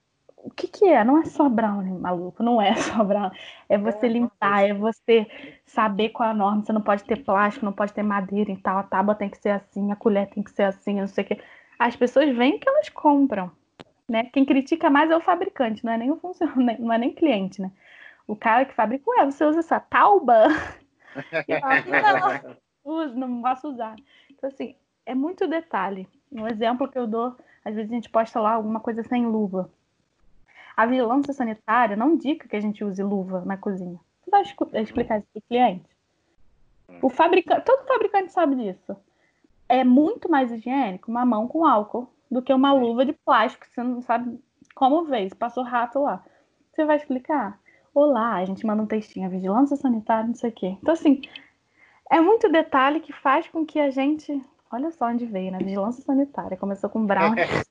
o que, que é? Não é só brownie, maluco, não é (laughs) só brownie. É você é, limpar, é você saber qual é a norma. Você não pode ter plástico, não pode ter madeira e tal. A tábua tem que ser assim, a colher tem que ser assim, não sei o quê. As pessoas veem que elas compram. Né? Quem critica mais é o fabricante, não é nem o funcionário, (laughs) não é nem cliente, né? O cara que fabrica, ué, você usa essa tauba? (laughs) eu falo, não, não posso usar. Então, assim, é muito detalhe. Um exemplo que eu dou, às vezes a gente posta lá alguma coisa sem luva. A vigilância sanitária não indica que a gente use luva na cozinha. Você vai explicar isso para o cliente? O fabricante, todo fabricante sabe disso. É muito mais higiênico uma mão com álcool do que uma luva de plástico, você não sabe como vê, passou rato lá. Você vai explicar? Olá, a gente manda um textinho, a vigilância sanitária, não sei o quê. Então, assim, é muito detalhe que faz com que a gente. Olha só onde veio, né? Vigilância sanitária. Começou com Brown. (laughs)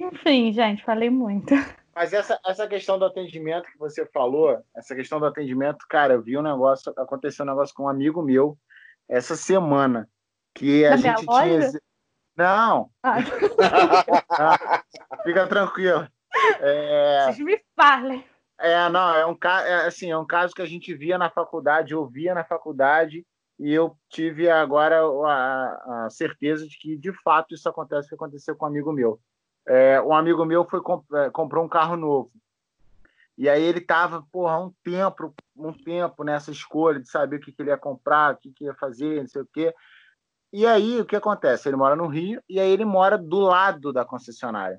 Enfim, gente, falei muito. Mas essa, essa questão do atendimento que você falou, essa questão do atendimento, cara, eu vi um negócio, aconteceu um negócio com um amigo meu essa semana, que a Na gente tinha. Não! (laughs) Ah. Fica tranquilo. É... Vocês me falem. É, não, é um, é, assim, é um caso que a gente via na faculdade, ouvia na faculdade, e eu tive agora a, a certeza de que, de fato, isso acontece, que aconteceu com um amigo meu. É, um amigo meu foi é, comprou um carro novo. E aí ele estava, porra, um tempo, um tempo nessa escolha de saber o que, que ele ia comprar, o que, que ia fazer, não sei o quê. E aí o que acontece? Ele mora no Rio e aí ele mora do lado da concessionária.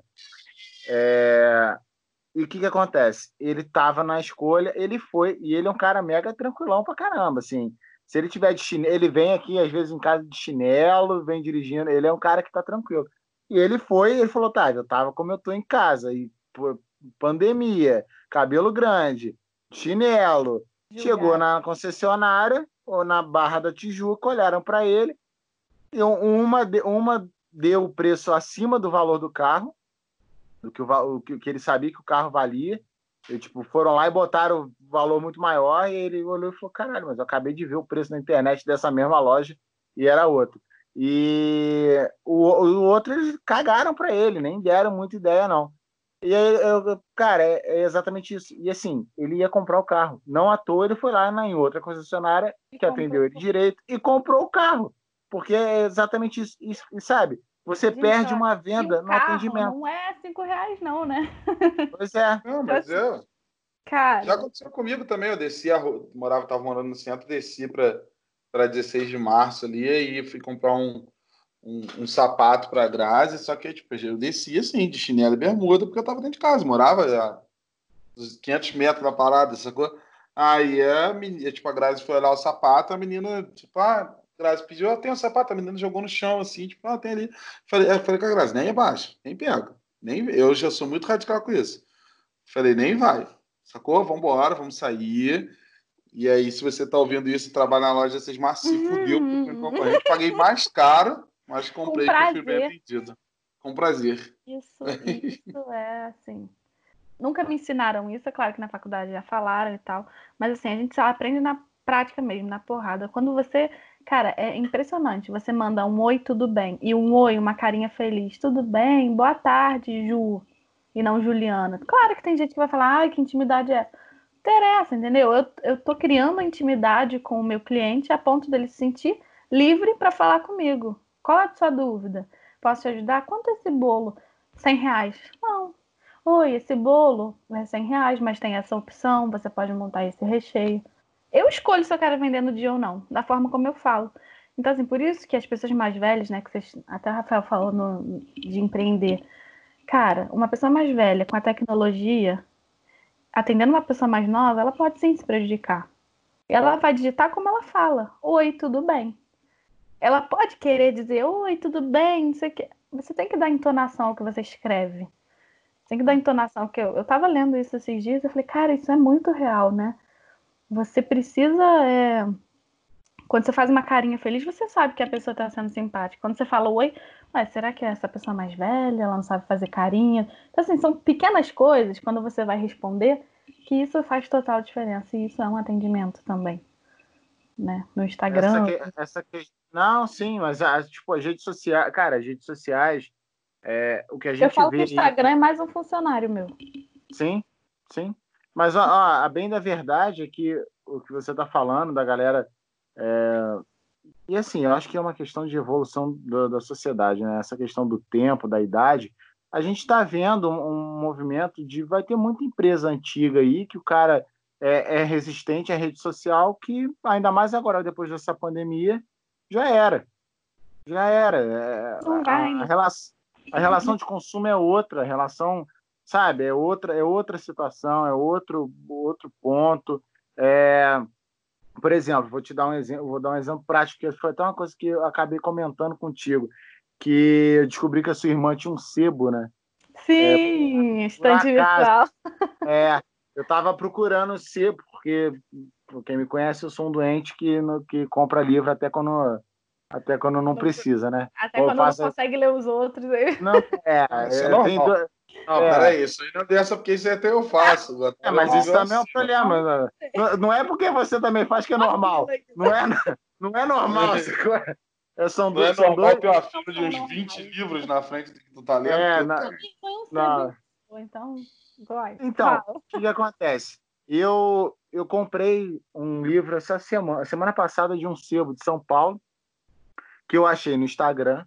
É... E o que, que acontece? Ele estava na escolha, ele foi, e ele é um cara mega tranquilão pra caramba, assim. Se ele tiver de chinelo, ele vem aqui às vezes em casa de chinelo, vem dirigindo, ele é um cara que tá tranquilo. E ele foi, ele falou, tá, eu tava como eu tô em casa, e pô, pandemia, cabelo grande, chinelo. Chegou na concessionária, ou na Barra da Tijuca, olharam para ele, e uma, uma deu o preço acima do valor do carro, do que, o, que, que ele sabia que o carro valia. E, tipo, foram lá e botaram o valor muito maior, e ele olhou e falou: caralho, mas eu acabei de ver o preço na internet dessa mesma loja e era outro. E o, o outro eles cagaram para ele, nem deram muita ideia, não. E aí, eu, cara, é, é, exatamente isso. E assim, ele ia comprar o carro. Não à toa, ele foi lá na, em outra concessionária que atendeu ele direito e comprou o carro. Porque é exatamente isso. isso e sabe, você Gente, perde uma venda no carro atendimento. Não é cinco reais, não, né? Pois é. Não, mas eu. Cara. Já aconteceu comigo também. Eu desci, a, morava, estava morando no centro, desci para 16 de março ali, e fui comprar um, um, um sapato para a Grazi, só que tipo, eu desci assim, de chinelo e bermuda, porque eu estava dentro de casa, morava a 500 metros da parada, sacou? Aí a menina, tipo, a Grazi foi olhar o sapato, a menina, tipo, ah, Grazi pediu, ah, tem um sapato, a menina jogou no chão, assim, tipo, ah, tem ali. Falei, eu falei com a Grazi, nem abaixa, nem pega. Nem, eu já sou muito radical com isso. Falei, nem vai. Sacou? Vamos embora, vamos sair. E aí, se você tá ouvindo isso e trabalha na loja, vocês mas se fudeu com concorrente. Paguei mais caro, mas comprei com fui bem atendido. Com prazer. Isso, isso é assim. Nunca me ensinaram isso, é claro que na faculdade já falaram e tal, mas assim, a gente só aprende na prática mesmo, na porrada. Quando você Cara, é impressionante. Você manda um oi, tudo bem. E um oi, uma carinha feliz. Tudo bem? Boa tarde, Ju. E não Juliana. Claro que tem gente que vai falar, ai, que intimidade é. Interessa, entendeu? Eu, eu tô criando intimidade com o meu cliente a ponto dele se sentir livre para falar comigo. Qual é a sua dúvida? Posso te ajudar? Quanto é esse bolo? 100 reais? Não. Oi, esse bolo é 100 reais, mas tem essa opção, você pode montar esse recheio. Eu escolho se eu quero vender no dia ou não, da forma como eu falo. Então, assim, por isso que as pessoas mais velhas, né, que vocês, até o Rafael falou no, de empreender, cara, uma pessoa mais velha com a tecnologia, atendendo uma pessoa mais nova, ela pode sim se prejudicar. Ela vai digitar como ela fala: Oi, tudo bem. Ela pode querer dizer: Oi, tudo bem. Você tem que dar entonação ao que você escreve. Tem que dar entonação. Que eu, eu tava lendo isso esses dias, eu falei, cara, isso é muito real, né? Você precisa. É... Quando você faz uma carinha feliz, você sabe que a pessoa está sendo simpática. Quando você fala oi, mas será que é essa pessoa mais velha? Ela não sabe fazer carinha? Então, assim, são pequenas coisas, quando você vai responder, que isso faz total diferença. E isso é um atendimento também. Né? No Instagram. Essa que, essa que... Não, sim, mas a, tipo, as redes sociais. Cara, as redes sociais. É, o que a gente Eu falo vê. Que o Instagram é mais um funcionário meu. Sim, sim. Mas ó, a bem da verdade é que o que você está falando da galera. É... E assim, eu acho que é uma questão de evolução da, da sociedade, né? Essa questão do tempo, da idade. A gente está vendo um, um, movimento de. Vai ter muita empresa antiga aí que o cara é, é resistente à rede social, que ainda mais agora, depois dessa pandemia, já era. Já era. É, a, a, relação, a relação de consumo é outra, a relação sabe? É outra, é outra situação, é outro, outro ponto. É, por exemplo, vou te dar um exemplo, vou dar um exemplo prático, que foi até uma coisa que eu acabei comentando contigo, que eu descobri que a sua irmã tinha um sebo, né? Sim, é, estante virtual. É, eu estava procurando sebo, porque quem me conhece, eu sou um doente que, no, que compra livro até quando até quando não precisa, né? Até quando faço... não consegue ler os outros. Aí. Não, é. É, é normal. Do... Não, é. peraí, isso aí não é dessa porque isso até eu faço. É, mas isso também é um problema. Né? Não, não é porque você também faz que é normal. Não é, não é normal. É, são não é dois, é normal dois... ter uma fila de uns 20 livros na frente do que tu tá lendo. É, na... na... Então, vai. Então, o que acontece? Eu, eu comprei um livro essa semana, semana passada de um sebo de São Paulo, que eu achei no Instagram.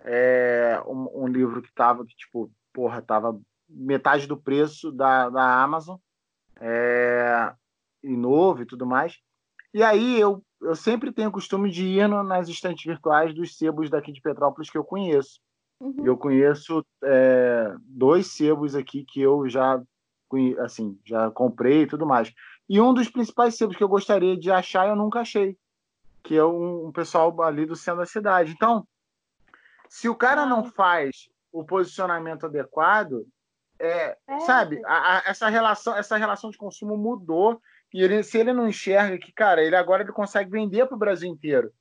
É um, um livro que tava, que, tipo, porra, tava metade do preço da, da Amazon, é, e novo e tudo mais. E aí eu, eu sempre tenho o costume de ir nas estantes virtuais dos sebos daqui de Petrópolis que eu conheço. Uhum. Eu conheço é, dois sebos aqui que eu já assim já comprei e tudo mais. E um dos principais sebos que eu gostaria de achar eu nunca achei, que é um, um pessoal ali do centro da cidade. Então, se o cara não faz o posicionamento adequado, é, é. sabe, a, a, essa relação, essa relação de consumo mudou e ele, se ele não enxerga que, cara, ele agora ele consegue vender para o Brasil inteiro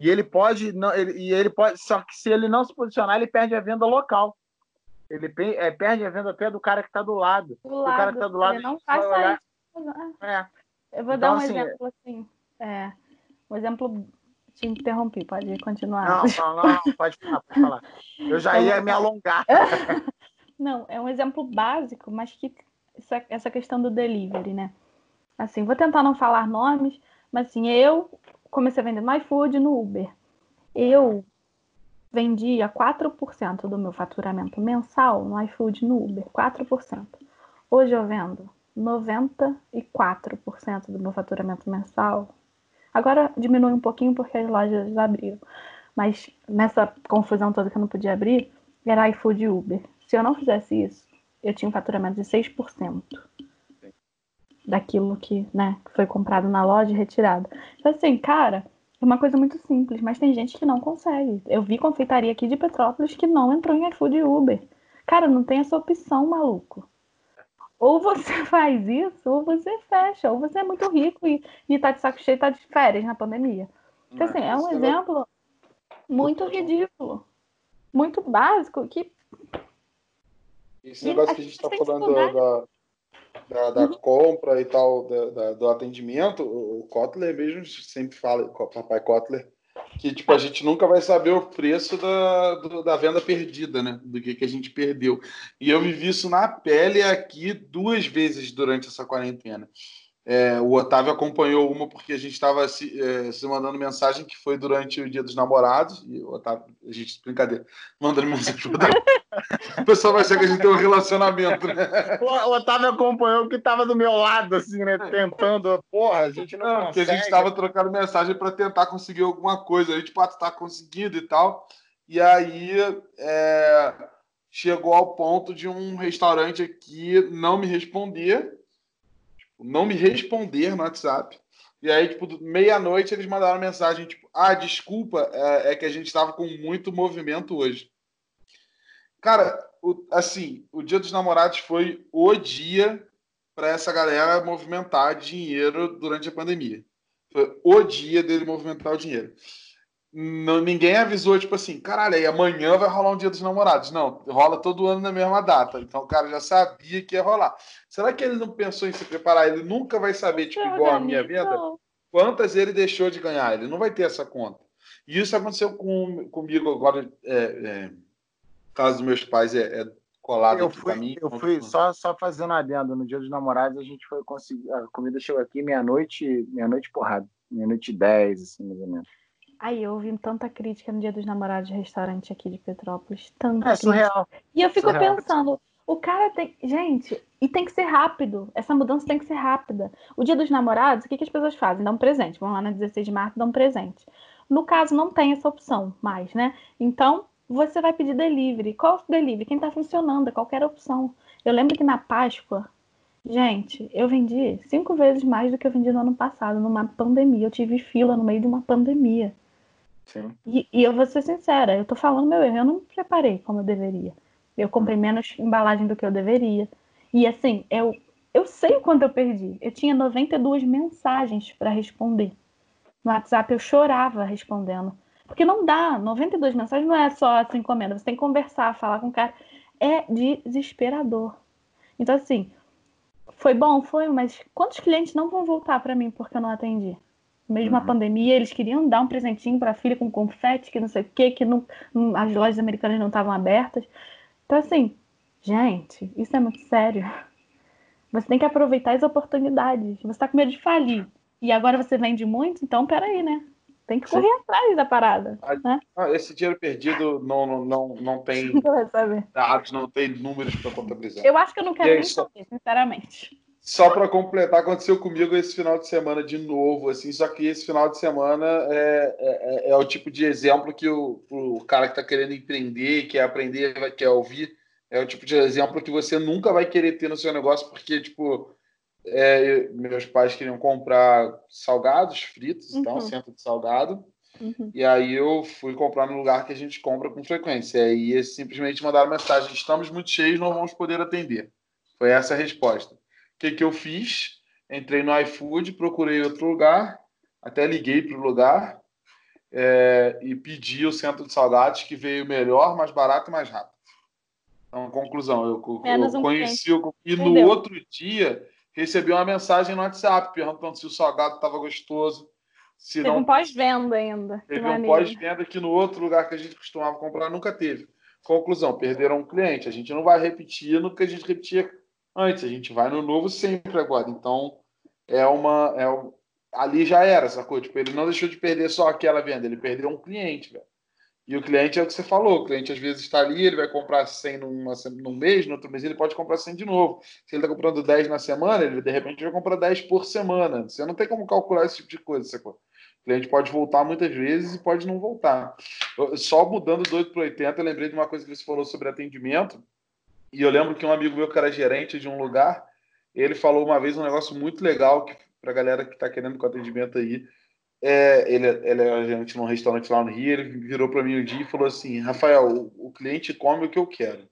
e ele pode não, ele, e ele pode, só que se ele não se posicionar, ele perde a venda local. Ele é, perde a venda até do cara que está do lado. Do lado. O cara que está do lado. Ele não faz olhar... É. Eu vou então, dar um assim, exemplo assim. É, um exemplo. Te interrompi, pode continuar. Não, não, não, pode falar, pode falar. Eu já (laughs) ia me alongar. (laughs) Não, é um exemplo básico, mas que essa, essa questão do delivery, né? Assim, vou tentar não falar nomes, mas assim, eu comecei a vender no iFood no Uber. Eu vendia 4% do meu faturamento mensal no iFood no Uber, 4%. Hoje eu vendo 94% do meu faturamento mensal. Agora diminui um pouquinho porque as lojas abriram. Mas nessa confusão toda que eu não podia abrir, era iFood e Uber. Se eu não fizesse isso, eu tinha um faturamento de 6% daquilo que, né, foi comprado na loja e retirado. Então, assim, cara, é uma coisa muito simples, mas tem gente que não consegue. Eu vi confeitaria aqui de Petrópolis que não entrou em iFood e Uber. Cara, não tem essa opção, maluco. Ou você (laughs) faz isso, ou você fecha, ou você é muito rico e, e tá de saco cheio, tá de férias na pandemia. Então, assim, é um exemplo muito ridículo, muito básico, que. Esse negócio que a gente está falando da, da, da uhum. compra e tal, da, da, do atendimento, o Kotler mesmo sempre fala, o papai Kotler, que tipo, a gente nunca vai saber o preço da, do, da venda perdida, né? Do que, que a gente perdeu. E eu vivi isso na pele aqui duas vezes durante essa quarentena. É, o Otávio acompanhou uma porque a gente estava se, é, se, mandando mensagem que foi durante o Dia dos Namorados. E o Otávio, a gente, brincadeira, mandando mensagem O pessoal vai achar que a gente tem um relacionamento, né? O, Otávio acompanhou que estava do meu lado, assim, né? Tentando. Porra, a gente não, não Porque a gente estava trocando mensagem para tentar conseguir alguma coisa. A gente pode estar conseguindo e tal. E aí é, chegou ao ponto de um restaurante aqui não me responder não me responder no WhatsApp. E aí, tipo, meia-noite eles mandaram mensagem, tipo, ah, desculpa, é, é, que a gente estava com muito movimento hoje. Cara, o, assim, o Dia dos Namorados foi o dia para essa galera movimentar dinheiro durante a pandemia. Foi o dia dele movimentar o dinheiro não, ninguém avisou, tipo assim, caralho, aí amanhã vai rolar um dia dos namorados. Não, rola todo ano na mesma data. Então o cara já sabia que ia rolar. Será que ele não pensou em se preparar? Ele nunca vai saber, tipo, igual a minha venda, quantas ele deixou de ganhar. Ele não vai ter essa conta. E isso aconteceu com, comigo agora. É, é, caso dos meus pais é, é colado eu fui, mim, Eu fui só, só fazendo adendo. No dia dos namorados, a gente foi conseguir. A comida chegou aqui meia-noite, meia-noite porrada. Meia-noite dez, assim, mais ou menos. Aí eu ouvi tanta crítica no Dia dos Namorados de restaurante aqui de Petrópolis. Tanta é surreal. E eu fico surreal. pensando, o cara tem. Gente, e tem que ser rápido. Essa mudança tem que ser rápida. O Dia dos Namorados, o que, que as pessoas fazem? Dão um presente. Vão lá na 16 de março, dão um presente. No caso, não tem essa opção mais, né? Então, você vai pedir delivery. Qual delivery? Quem está funcionando? Qualquer opção. Eu lembro que na Páscoa, gente, eu vendi cinco vezes mais do que eu vendi no ano passado, numa pandemia. Eu tive fila no meio de uma pandemia. Sim. E, e eu vou ser sincera, eu tô falando meu erro, eu não preparei como eu deveria. Eu comprei menos embalagem do que eu deveria. E assim, eu, eu sei o quanto eu perdi. Eu tinha 92 mensagens para responder. No WhatsApp eu chorava respondendo. Porque não dá, 92 mensagens não é só essa encomenda, você tem que conversar, falar com o cara. É desesperador. Então, assim, foi bom, foi, mas quantos clientes não vão voltar para mim porque eu não atendi? Uma uhum. pandemia, eles queriam dar um presentinho para a filha com confete, que não sei o quê, que não, as lojas americanas não estavam abertas. Então, assim, gente, isso é muito sério. Você tem que aproveitar as oportunidades. Você está com medo de falir. E agora você vende muito, então peraí, né? Tem que correr Sim. atrás da parada. Ah, né? esse dinheiro perdido não, não, não, não tem (laughs) dados, não tem números para contabilizar. Eu acho que eu não quero nem só... saber, sinceramente. Só para completar, aconteceu comigo esse final de semana de novo, assim, só que esse final de semana é, é, é, é o tipo de exemplo que o, o cara que está querendo empreender, quer aprender, quer ouvir, é o tipo de exemplo que você nunca vai querer ter no seu negócio, porque, tipo, é, meus pais queriam comprar salgados fritos, uhum. então, centro de salgado. Uhum. E aí eu fui comprar no lugar que a gente compra com frequência. E aí eles simplesmente mandaram mensagem: estamos muito cheios, não vamos poder atender. Foi essa a resposta. O que, que eu fiz? Entrei no iFood, procurei outro lugar, até liguei para o lugar é, e pedi o centro de salgados que veio melhor, mais barato e mais rápido. Então, conclusão, eu, eu um conheci o, e no outro dia recebi uma mensagem no WhatsApp perguntando se o salgado estava gostoso. Se teve não... um pós-venda ainda. Teve um pós-venda que no outro lugar que a gente costumava comprar nunca teve. Conclusão, perderam um cliente. A gente não vai repetir no que a gente repetia antes. A gente vai no novo sempre agora. Então, é uma... É um... Ali já era, sacou? Tipo, ele não deixou de perder só aquela venda. Ele perdeu um cliente, velho. E o cliente é o que você falou, o cliente às vezes está ali, ele vai comprar 100 numa, num mês, no outro mês ele pode comprar 100 de novo. Se ele está comprando 10 na semana, ele de repente vai comprar 10 por semana. Você não tem como calcular esse tipo de coisa, sacou? O cliente pode voltar muitas vezes e pode não voltar. Só mudando do 8 para 80, eu lembrei de uma coisa que você falou sobre atendimento. E eu lembro que um amigo meu que era gerente de um lugar, ele falou uma vez um negócio muito legal para a galera que está querendo com atendimento aí é, ele, ele é agente num restaurante lá no Rio, ele virou para mim um dia e falou assim, Rafael, o, o, cliente come o que eu quero.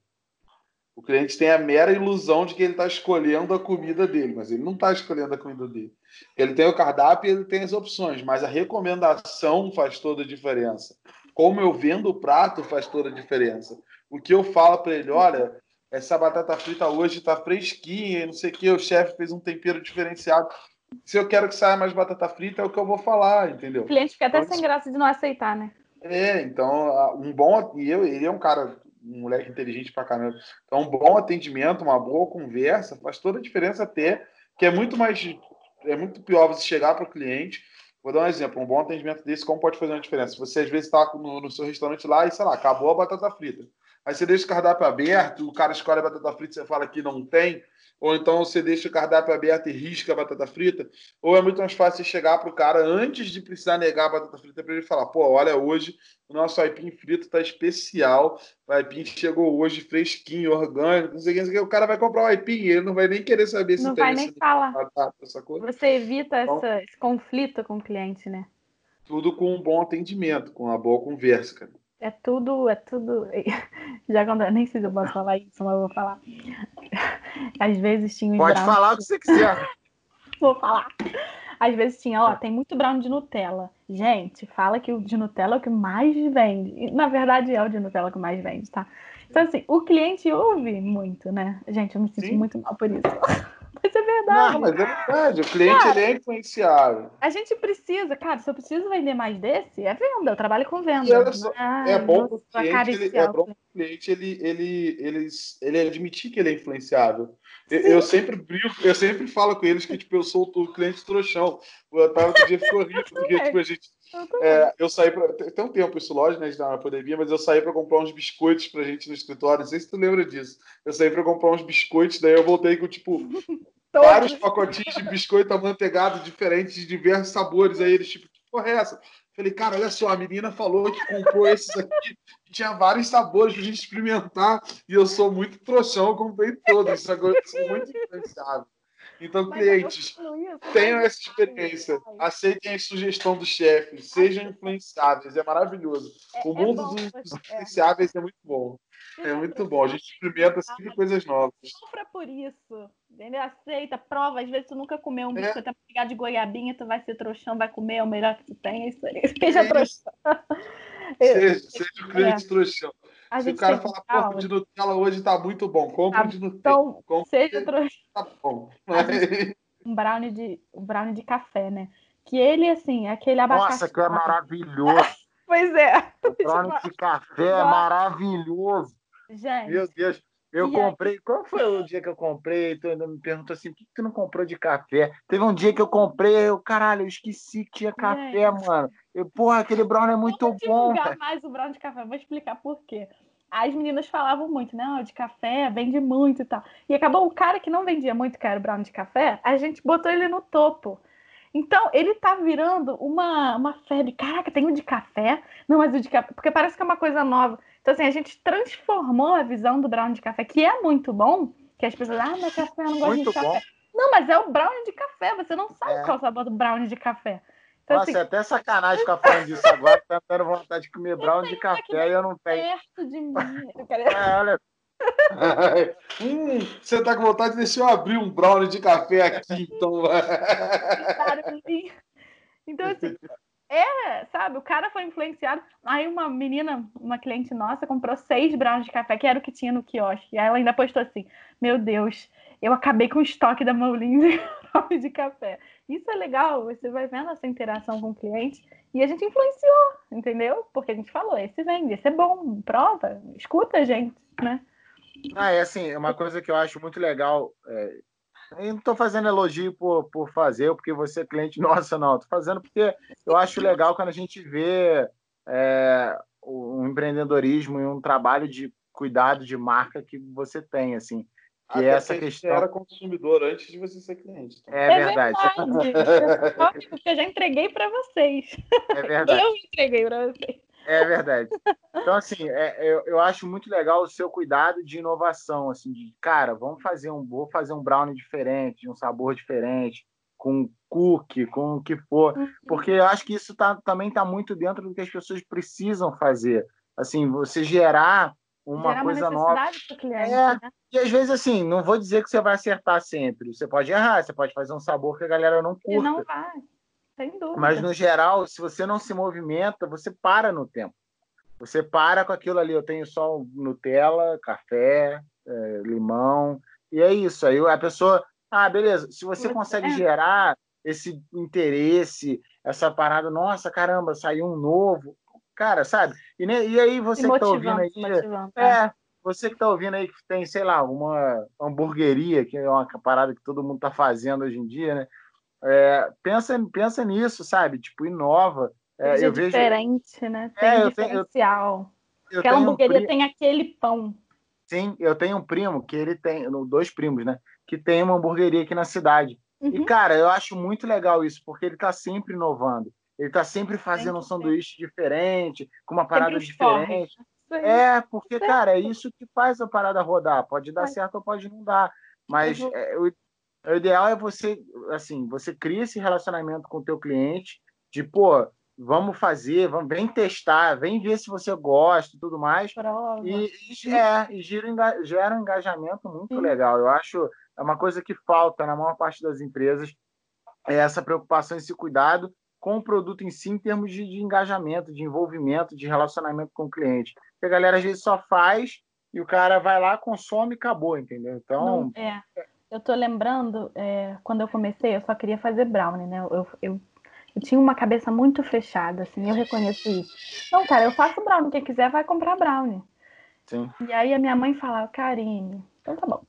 O cliente tem a mera ilusão de que ele está escolhendo a comida dele, mas ele não está escolhendo a comida dele. Ele tem o cardápio e ele tem as opções, mas a recomendação faz toda a diferença. Como eu vendo o prato faz toda a diferença. O que eu falo para ele, olha, essa batata frita hoje está fresquinha, não sei o que, o chefe fez um tempero diferenciado se eu quero que saia mais batata frita, é o que eu vou falar, entendeu? O cliente fica até então, sem graça de não aceitar, né? É, então, um bom. E eu, ele é um cara, um moleque inteligente pra caramba. Então, um bom atendimento, uma boa conversa, faz toda a diferença até, que é muito mais. É muito pior você chegar para o cliente. Vou dar um exemplo: um bom atendimento desse, como pode fazer uma diferença? Você às vezes está no, no seu restaurante lá e, sei lá, acabou a batata frita. Aí você deixa o cardápio aberto, o cara escolhe a batata frita e você fala que não tem ou então você deixa o cardápio aberto e risca a batata frita, ou é muito mais fácil chegar para o cara antes de precisar negar a batata frita para ele falar: pô, olha, hoje o nosso aipim frito está especial, o aipim chegou hoje fresquinho, orgânico, não sei o que, o cara vai comprar o aipim, ele não vai nem querer saber se não tem vai nem falar. Batata, Você evita então, essa, esse conflito com o cliente, né? Tudo com um bom atendimento, com uma boa conversa, cara. É tudo, é tudo. (laughs) Já quando nem sei se eu posso falar isso, mas eu vou falar. Às vezes tinha. Pode brown... falar o que você quiser. (laughs) vou falar. Às vezes tinha, ó, tem muito brown de Nutella. Gente, fala que o de Nutella é o que mais vende. E, na verdade, é o de Nutella que mais vende, tá? Então, assim, o cliente ouve muito, né? Gente, eu me sinto Sim. muito mal por isso. (laughs) Mas é verdade. Não, mas é verdade. O cliente cara, ele é influenciável. A gente precisa, cara, se eu preciso vender mais desse, é venda. Eu trabalho com venda. Só, é bom o cliente, ele, é bom o cliente ele, ele, ele, ele admitir que ele é influenciável. Eu, sempre brinco, eu sempre falo com eles que tipo, eu sou o cliente trouxão. O Otávio outro dia ficou rico, porque tipo, a gente. Eu, é, eu saí para Tem um tempo isso, lógico, né, na pandemia, mas eu saí para comprar uns biscoitos pra gente no escritório. Não sei se tu lembra disso. Eu saí para comprar uns biscoitos, daí eu voltei com, tipo, (laughs) vários pacotinhos de biscoito amanteigado diferentes, de diversos sabores. Aí eles, tipo, que porra é essa? Falei, cara, olha só, a menina falou que comprou esses aqui, tinha vários sabores pra gente experimentar, e eu sou muito trouxão, comprei todos, agora eu sou muito influenciável. Então, Mas clientes, tenham essa experiência. Aceitem a sugestão do chefe. Sejam influenciáveis. É maravilhoso. É, o é mundo é bom, dos influenciáveis é. é muito bom. É muito bom. A gente experimenta sempre coisas novas. Compra por isso. Entendeu? Aceita, prova. Às vezes tu nunca comeu um biscoito é. pegar de goiabinha, tu vai ser trouxão, vai comer, é o melhor que tu tem. É isso aí. Seja trouxão. Seja, seja o cliente é. trouxão. A Se o cara falar, pô, de Nutella hoje tá muito bom, compra tá, de Nutella. Então, compre, seja trouxão. Tá bom. (laughs) Um brownie, de, um brownie de café, né? Que ele, assim, é aquele abacaxi. Nossa, que é maravilhoso. (laughs) pois é. O brownie de café é maravilhoso. Gente. Meu Deus. Eu e comprei. Aí? Qual foi o dia que eu comprei? Tu ainda me perguntou assim: por que tu não comprou de café? Teve um dia que eu comprei, eu, caralho, eu esqueci que tinha café, mano. Eu, porra, aquele brownie é muito Vamos bom. Vou mais o brownie de café, vou explicar por quê. As meninas falavam muito, né? de café vende muito e tal. E acabou o cara que não vendia muito, que era o brownie de café, a gente botou ele no topo. Então, ele tá virando uma, uma febre. Caraca, tem o de café? Não, mas o de café. Porque parece que é uma coisa nova. Então, assim, a gente transformou a visão do brownie de café, que é muito bom, que as pessoas, ah, mas café, eu não gosto muito de café. Bom. Não, mas é o brownie de café, você não sabe é. qual é o sabor do brownie de café. Então, Nossa, assim... é até sacanagem ficar falando disso agora, tá dando vontade de comer brownie de café e eu não tenho. perto de mim. (laughs) Eu quero... É, olha... (laughs) hum, você tá com vontade de deixar eu abrir um brownie de café aqui, então. (laughs) então, assim, é, sabe? O cara foi influenciado. Aí uma menina, uma cliente nossa, comprou seis brownies de café, que era o que tinha no quiosque. E aí ela ainda postou assim: Meu Deus, eu acabei com o estoque da Moulins de (laughs) de café. Isso é legal, você vai vendo essa interação com o cliente e a gente influenciou, entendeu? Porque a gente falou: esse vende, esse é bom, prova, escuta a gente, né? Ah, é assim, uma coisa que eu acho muito legal. É eu não estou fazendo elogio por, por fazer, porque você é cliente (laughs) nossa, não. Estou fazendo porque eu acho legal quando a gente vê é, um empreendedorismo e um trabalho de cuidado de marca que você tem, assim. Que Até é essa questão. era consumidor antes de você ser cliente. É, é verdade. verdade. porque eu já entreguei para vocês. É verdade. (laughs) Eu entreguei para vocês. É verdade. Então, assim, é, eu, eu acho muito legal o seu cuidado de inovação, assim, de, cara, vamos fazer um, vou fazer um brownie diferente, de um sabor diferente, com cookie, com o que for, uhum. porque eu acho que isso tá, também está muito dentro do que as pessoas precisam fazer. Assim, você gerar uma gerar coisa uma nova. Cliente, é, né? E às vezes, assim, não vou dizer que você vai acertar sempre. Você pode errar, você pode fazer um sabor que a galera não curta. E não vai. Sem dúvida. Mas, no geral, se você não se movimenta, você para no tempo. Você para com aquilo ali. Eu tenho só Nutella, café, é, limão, e é isso. Aí a pessoa. Ah, beleza. Se você consegue é. gerar esse interesse, essa parada, nossa, caramba, saiu um novo. Cara, sabe? E, e aí você que tá ouvindo aí. É, é, você que tá ouvindo aí que tem, sei lá, uma hamburgueria, que é uma parada que todo mundo tá fazendo hoje em dia, né? É, pensa, pensa nisso, sabe? Tipo, inova. É, eu diferente, vejo... né? Tem é, diferencial. Eu, eu Aquela hamburgueria um tem aquele pão. Sim, eu tenho um primo que ele tem, dois primos, né? Que tem uma hamburgueria aqui na cidade. Uhum. E, cara, eu acho muito legal isso, porque ele tá sempre inovando. Ele tá sempre fazendo um sanduíche diferente, com uma parada diferente. É, porque, cara, é isso que faz a parada rodar. Pode dar certo ou pode não dar. Mas uhum. é, o ideal é você, assim, você cria esse relacionamento com o teu cliente, de, pô, vamos fazer, vamos, vem testar, vem ver se você gosta e tudo mais. E, e, é, e gira, gera um engajamento muito Sim. legal. Eu acho é uma coisa que falta na maior parte das empresas, é essa preocupação, esse cuidado com o produto em si, em termos de, de engajamento, de envolvimento, de relacionamento com o cliente. Porque a galera às vezes só faz e o cara vai lá, consome e acabou, entendeu? Então. Não, é. Eu tô lembrando, é, quando eu comecei, eu só queria fazer brownie, né? Eu, eu, eu, tinha uma cabeça muito fechada, assim, eu reconheço isso. Não, cara, eu faço brownie, quem quiser vai comprar brownie. Sim. E aí a minha mãe falava, Karine, então tá bom.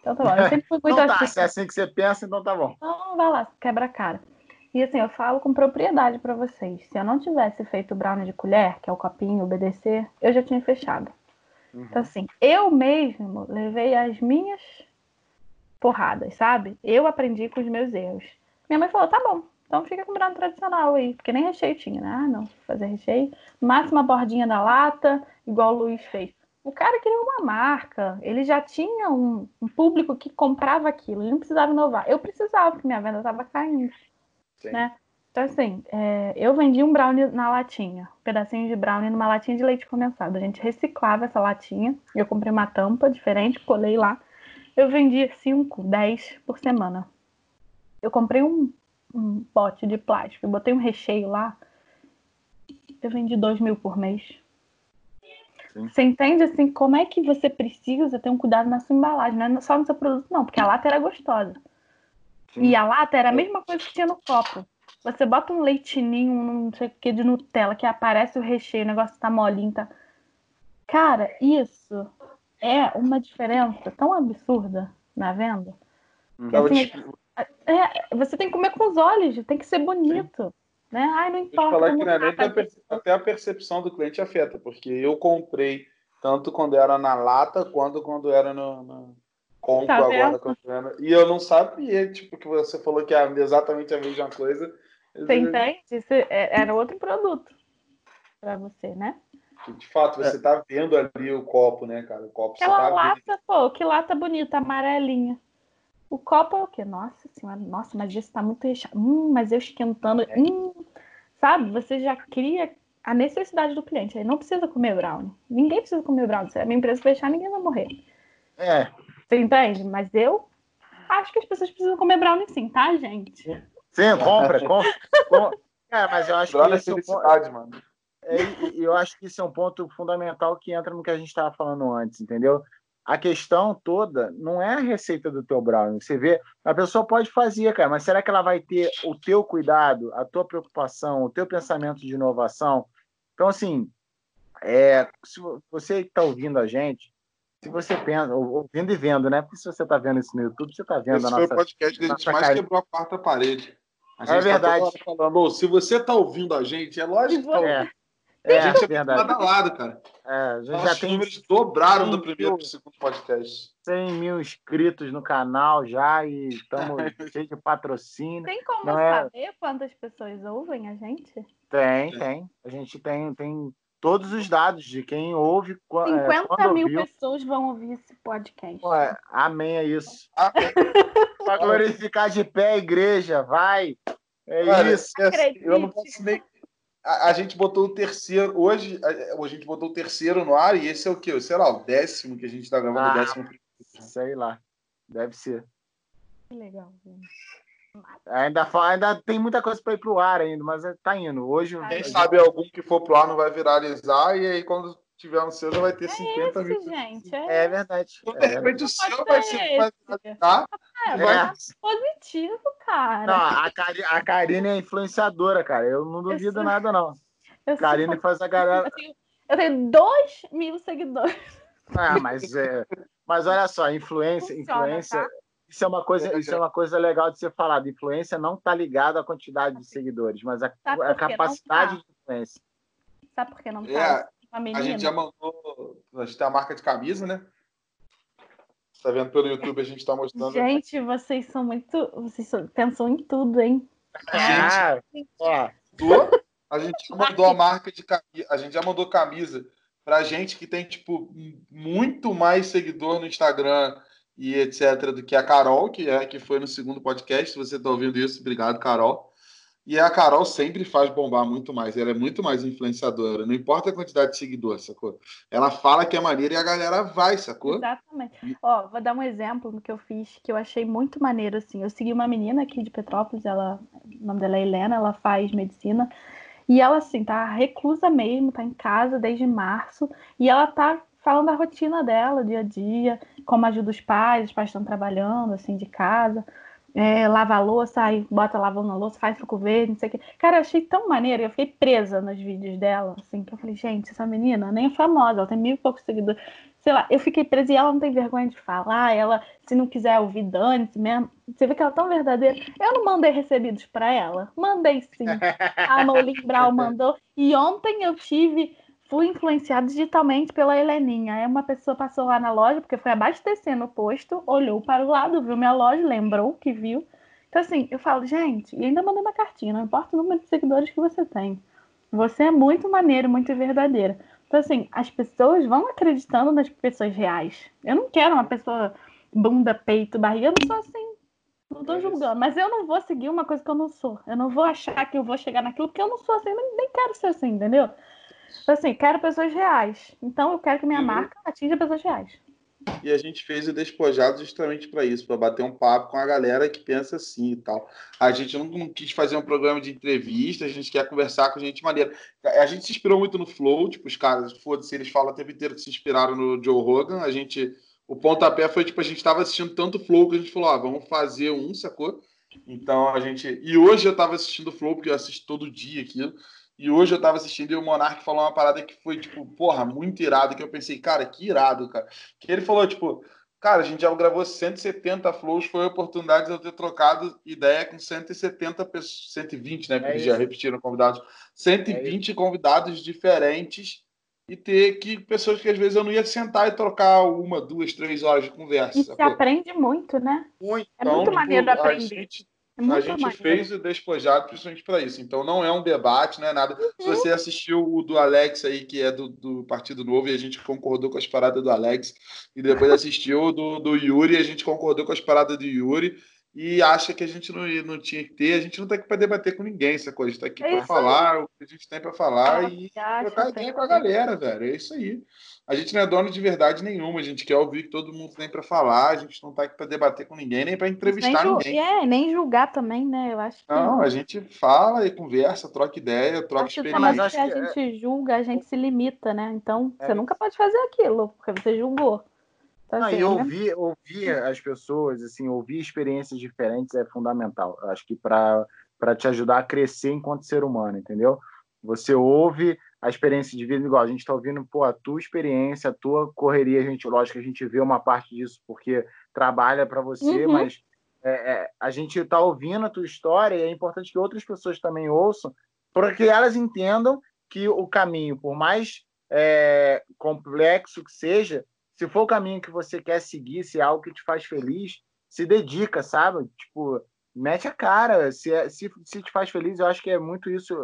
Então tá bom. Eu sempre fui (laughs) muito então tá, assim. Se é assim que você pensa, então tá bom. Então vai lá, quebra a cara. E assim, eu falo com propriedade para vocês. Se eu não tivesse feito o brownie de colher, que é o copinho, o BDC, eu já tinha fechado. Uhum. Então, assim, eu mesmo levei as minhas porradas, sabe? Eu aprendi com os meus erros. Minha mãe falou: tá bom, Então fica com brownie tradicional aí, porque nem recheio tinha, né? Ah, não, fazer recheio. Máxima bordinha da lata, igual o Luiz fez. O cara queria uma marca, ele já tinha um, um público que comprava aquilo, ele não precisava inovar. Eu precisava, porque minha venda estava caindo, Sim. né? Então, assim, é, eu vendi um brownie na latinha, um pedacinho de brownie numa latinha de leite condensado. A gente reciclava essa latinha, eu comprei uma tampa diferente, colei lá. Eu vendia 5, 10 por semana. Eu comprei um, um pote de plástico, botei um recheio lá. Eu vendi 2 mil por mês. Sim. Você entende assim como é que você precisa ter um cuidado na sua embalagem, não é só no seu produto, não, porque a lata era gostosa. Sim. E a lata era a mesma coisa que tinha no copo. Você bota um leitinho, não sei o que de Nutella, que aparece o recheio, o negócio tá molinho, tá. Cara, isso é uma diferença tão absurda na venda. Que, assim, é, você tem que comer com os olhos, tem que ser bonito. Né? Ai, não importa. falar que não é até a percepção do cliente afeta, porque eu comprei tanto quando era na lata quanto quando era no, no compro tá agora. Quando E eu não sabia, tipo, que você falou que é exatamente a mesma coisa. Você entende? Isso é, era outro produto para você, né? De fato, você está vendo ali o copo, né, cara? O copo Aquela tá lata, vendo. pô, que lata bonita, amarelinha. O copo é o quê? Nossa senhora, nossa, mas esse tá muito recheado. Hum, mas eu esquentando. É. Hum, sabe? Você já cria a necessidade do cliente. Ele não precisa comer brownie. Ninguém precisa comer brownie. Se a minha empresa fechar, ninguém vai morrer. É. Você entende? Mas eu acho que as pessoas precisam comer brownie sim, tá, gente? Sim, compra, (laughs) compra. compra. É, mas eu acho que. Olha a felicidade, mano. É, eu acho que isso é um ponto fundamental que entra no que a gente estava falando antes, entendeu? A questão toda não é a receita do teu brownie. Você vê, a pessoa pode fazer, cara, mas será que ela vai ter o teu cuidado, a tua preocupação, o teu pensamento de inovação? Então, assim, é, se você está ouvindo a gente, se você pensa, ouvindo e vendo, né? Porque se você está vendo isso no YouTube, você está vendo Esse a nossa. Esse foi o podcast que a gente mais carinha. quebrou a quarta parede. A é é verdade. Tá falando, se você está ouvindo a gente, é lógico que tá ouvindo. É, a gente é verdade. lado a lado, cara. É, já tem números dobraram do primeiro para o segundo podcast. 100 mil inscritos no canal já e estamos (laughs) cheios de patrocínio. Tem como Não é saber é... quantas pessoas ouvem a gente? Tem, tem. A gente tem, tem todos os dados de quem ouve. 50 é, mil ouviu. pessoas vão ouvir esse podcast. Ué, amém, é isso. (laughs) Para glorificar de pé a igreja, vai. É Cara, isso. Acredite. Eu não posso nem. A, a, gente botou o terceiro. Hoje, a, a, gente botou o terceiro no ar e esse é o quê? Sei lá, o décimo que a gente está gravando, ah, o décimo. Sei lá. Deve ser. Que legal, gente. Ainda, ainda tem muita coisa para ir pro ar ainda, mas tá indo. Hoje. Quem sabe algum que for pro ar não vai viralizar, e aí quando tiver no seu já vai ter é 50 esse, mil. Gente, é, é verdade. De é repente o seu vai ser. Vai viralizar, é, vai... positivo, cara. Não, a, Cari, a Karine é influenciadora, cara. Eu não duvido eu nada, não. Eu Karine sou... faz a galera. Eu tenho, eu tenho 2 mil seguidores. Ah, mas, é, mas olha só, influência, Funciona, influência, tá? Isso é uma coisa, isso é uma coisa legal de ser falado. Influência não está ligada à quantidade de seguidores, mas a, a capacidade tá? de influência. Sabe por que não está? É, a gente já mandou. A gente tem a marca de camisa, né? Está vendo pelo YouTube, a gente está mostrando. Gente, vocês são muito. Vocês pensam em tudo, hein? Ah, ó. A gente já mandou a marca de camisa. A gente já mandou camisa pra gente que tem, tipo, muito mais seguidor no Instagram e etc., do que a Carol, que é que foi no segundo podcast. Se você está ouvindo isso, obrigado, Carol. E a Carol sempre faz bombar muito mais, ela é muito mais influenciadora, não importa a quantidade de seguidores, sacou? Ela fala que é maneira e a galera vai, sacou? Exatamente. Ó, vou dar um exemplo do que eu fiz, que eu achei muito maneiro, assim. Eu segui uma menina aqui de Petrópolis, ela, o nome dela é Helena, ela faz medicina, e ela, assim, tá reclusa mesmo, tá em casa desde março, e ela tá falando da rotina dela, dia a dia, como ajuda os pais, os pais estão trabalhando, assim, de casa, é, lava a louça, aí bota lavando a louça, faz suco verde, não sei o quê. Cara, eu achei tão maneiro, eu fiquei presa nos vídeos dela, assim, que eu falei, gente, essa menina nem é famosa, ela tem mil e poucos seguidores. Sei lá, eu fiquei presa e ela não tem vergonha de falar, ela, se não quiser ouvir, dane-se mesmo. Você vê que ela é tão verdadeira. Eu não mandei recebidos para ela, mandei sim. A Molin Brau mandou, e ontem eu tive fui influenciada digitalmente pela Heleninha. Aí uma pessoa passou lá na loja, porque foi abastecendo o posto, olhou para o lado, viu minha loja, lembrou que viu. Então, assim, eu falo, gente, e ainda mandei uma cartinha, não importa o número de seguidores que você tem. Você é muito maneiro, muito verdadeira. Então, assim, as pessoas vão acreditando nas pessoas reais. Eu não quero uma pessoa bunda, peito, barriga. Eu não sou assim. Não tô é julgando. Mas eu não vou seguir uma coisa que eu não sou. Eu não vou achar que eu vou chegar naquilo porque eu não sou assim. Nem quero ser assim, entendeu? Então, assim, quero pessoas reais. Então, eu quero que minha uhum. marca atinja pessoas reais. E a gente fez o Despojado justamente para isso, para bater um papo com a galera que pensa assim e tal. A gente não, não, quis fazer um programa de entrevista, a gente quer conversar com gente maneira. A gente se inspirou muito no Flow, tipo, os caras, foda-se, eles falam o tempo inteiro que se inspiraram no Joe Rogan. A gente. O pontapé foi tipo, a gente estava assistindo tanto Flow que a gente falou, ah, vamos fazer um, sacou? Então a gente. E hoje eu estava assistindo Flow, porque eu assisto todo dia aquilo. E hoje eu tava assistindo e o Monark falou uma parada que foi, tipo, porra, muito irado, que eu pensei, cara, que irado, cara. Que ele falou, tipo, cara, a gente já gravou 170 flows, foi a oportunidade de eu ter trocado ideia com 170 pessoas, 120, né? Porque é já repetiram convidados. 120 é convidados diferentes e ter que pessoas que às vezes eu não ia sentar e trocar uma, duas, três horas de conversa. E se aprende muito, né? Muito. É muito então, maneiro tipo, aprender. A gente é a gente maneiro. fez o Despojado principalmente para isso. Então não é um debate, não é nada. Uhum. Se você assistiu o do Alex aí, que é do, do, Partido Novo, e a gente concordou com as paradas do Alex, e depois assistiu o do, do Yuri, e a gente concordou com as paradas do Yuri, e acha que a gente não, não tinha que ter, a gente não está aqui para debater com ninguém, essa coisa. A gente está aqui é para falar aí. o que a gente tem para falar ah, e trocar ideia com a galera, velho. É isso aí a gente não é dono de verdade nenhuma, a gente quer ouvir que todo mundo tem para falar, a gente não está aqui para debater com ninguém, nem para entrevistar nem ninguém. É, nem julgar também, né? Eu acho que... Não, a gente fala e conversa, troca ideia, troca acho experiência. Mas acho que a é gente julga, a gente se limita, né? Então, é. você nunca pode fazer aquilo, porque você julgou. Então, não, assim, e ouvir, né? ouvir as pessoas, assim, ouvir experiências diferentes é fundamental. Acho que para te ajudar a crescer enquanto ser humano, entendeu? Você ouve a experiência de vida igual. A gente está ouvindo pô, a tua experiência, a tua correria. A gente, lógico que a gente vê uma parte disso porque trabalha para você, uhum. mas é, é, a gente está ouvindo a tua história e é importante que outras pessoas também ouçam para que elas entendam que o caminho, por mais é, complexo que seja, se for o caminho que você quer seguir, se é algo que te faz feliz, se dedica, sabe? Tipo, mete a cara. Se, é, se, se te faz feliz, eu acho que é muito isso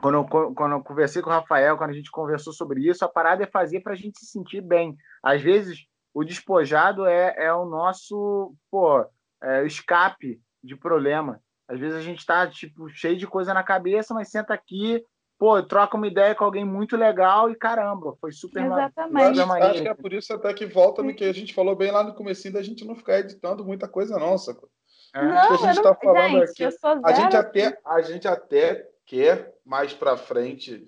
quando eu, quando eu conversei com o Rafael, quando a gente conversou sobre isso, a parada é fazer para a gente se sentir bem. Às vezes, o despojado é, é o nosso pô, é, escape de problema. Às vezes a gente está tipo, cheio de coisa na cabeça, mas senta aqui, pô, troca uma ideia com alguém muito legal e caramba, foi super Exatamente. Super Acho que é por isso até que volta no que a gente falou bem lá no começo da gente não ficar editando muita coisa, não, sacou? É. Não, a gente está falando gente, aqui. A gente, até, a gente até quer mais para frente,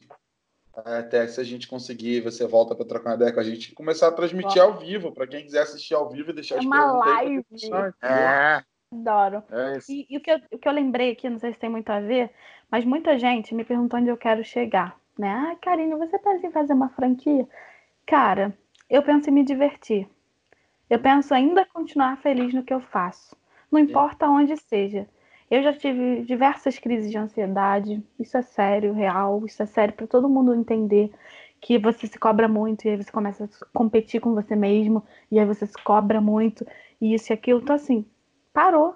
até se a gente conseguir, você volta para trocar uma ideia com a gente, começar a transmitir ao vivo, para quem quiser assistir ao vivo e deixar é as uma live. É. Adoro. É e, e o, que eu, o que eu lembrei aqui, não sei se tem muito a ver, mas muita gente me perguntou onde eu quero chegar. Né? Ah, Karine, você pensa em fazer uma franquia? Cara, eu penso em me divertir. Eu penso ainda continuar feliz no que eu faço. Não importa onde seja. Eu já tive diversas crises de ansiedade. Isso é sério, real. Isso é sério para todo mundo entender que você se cobra muito e aí você começa a competir com você mesmo e aí você se cobra muito e isso e aquilo. Então assim, parou.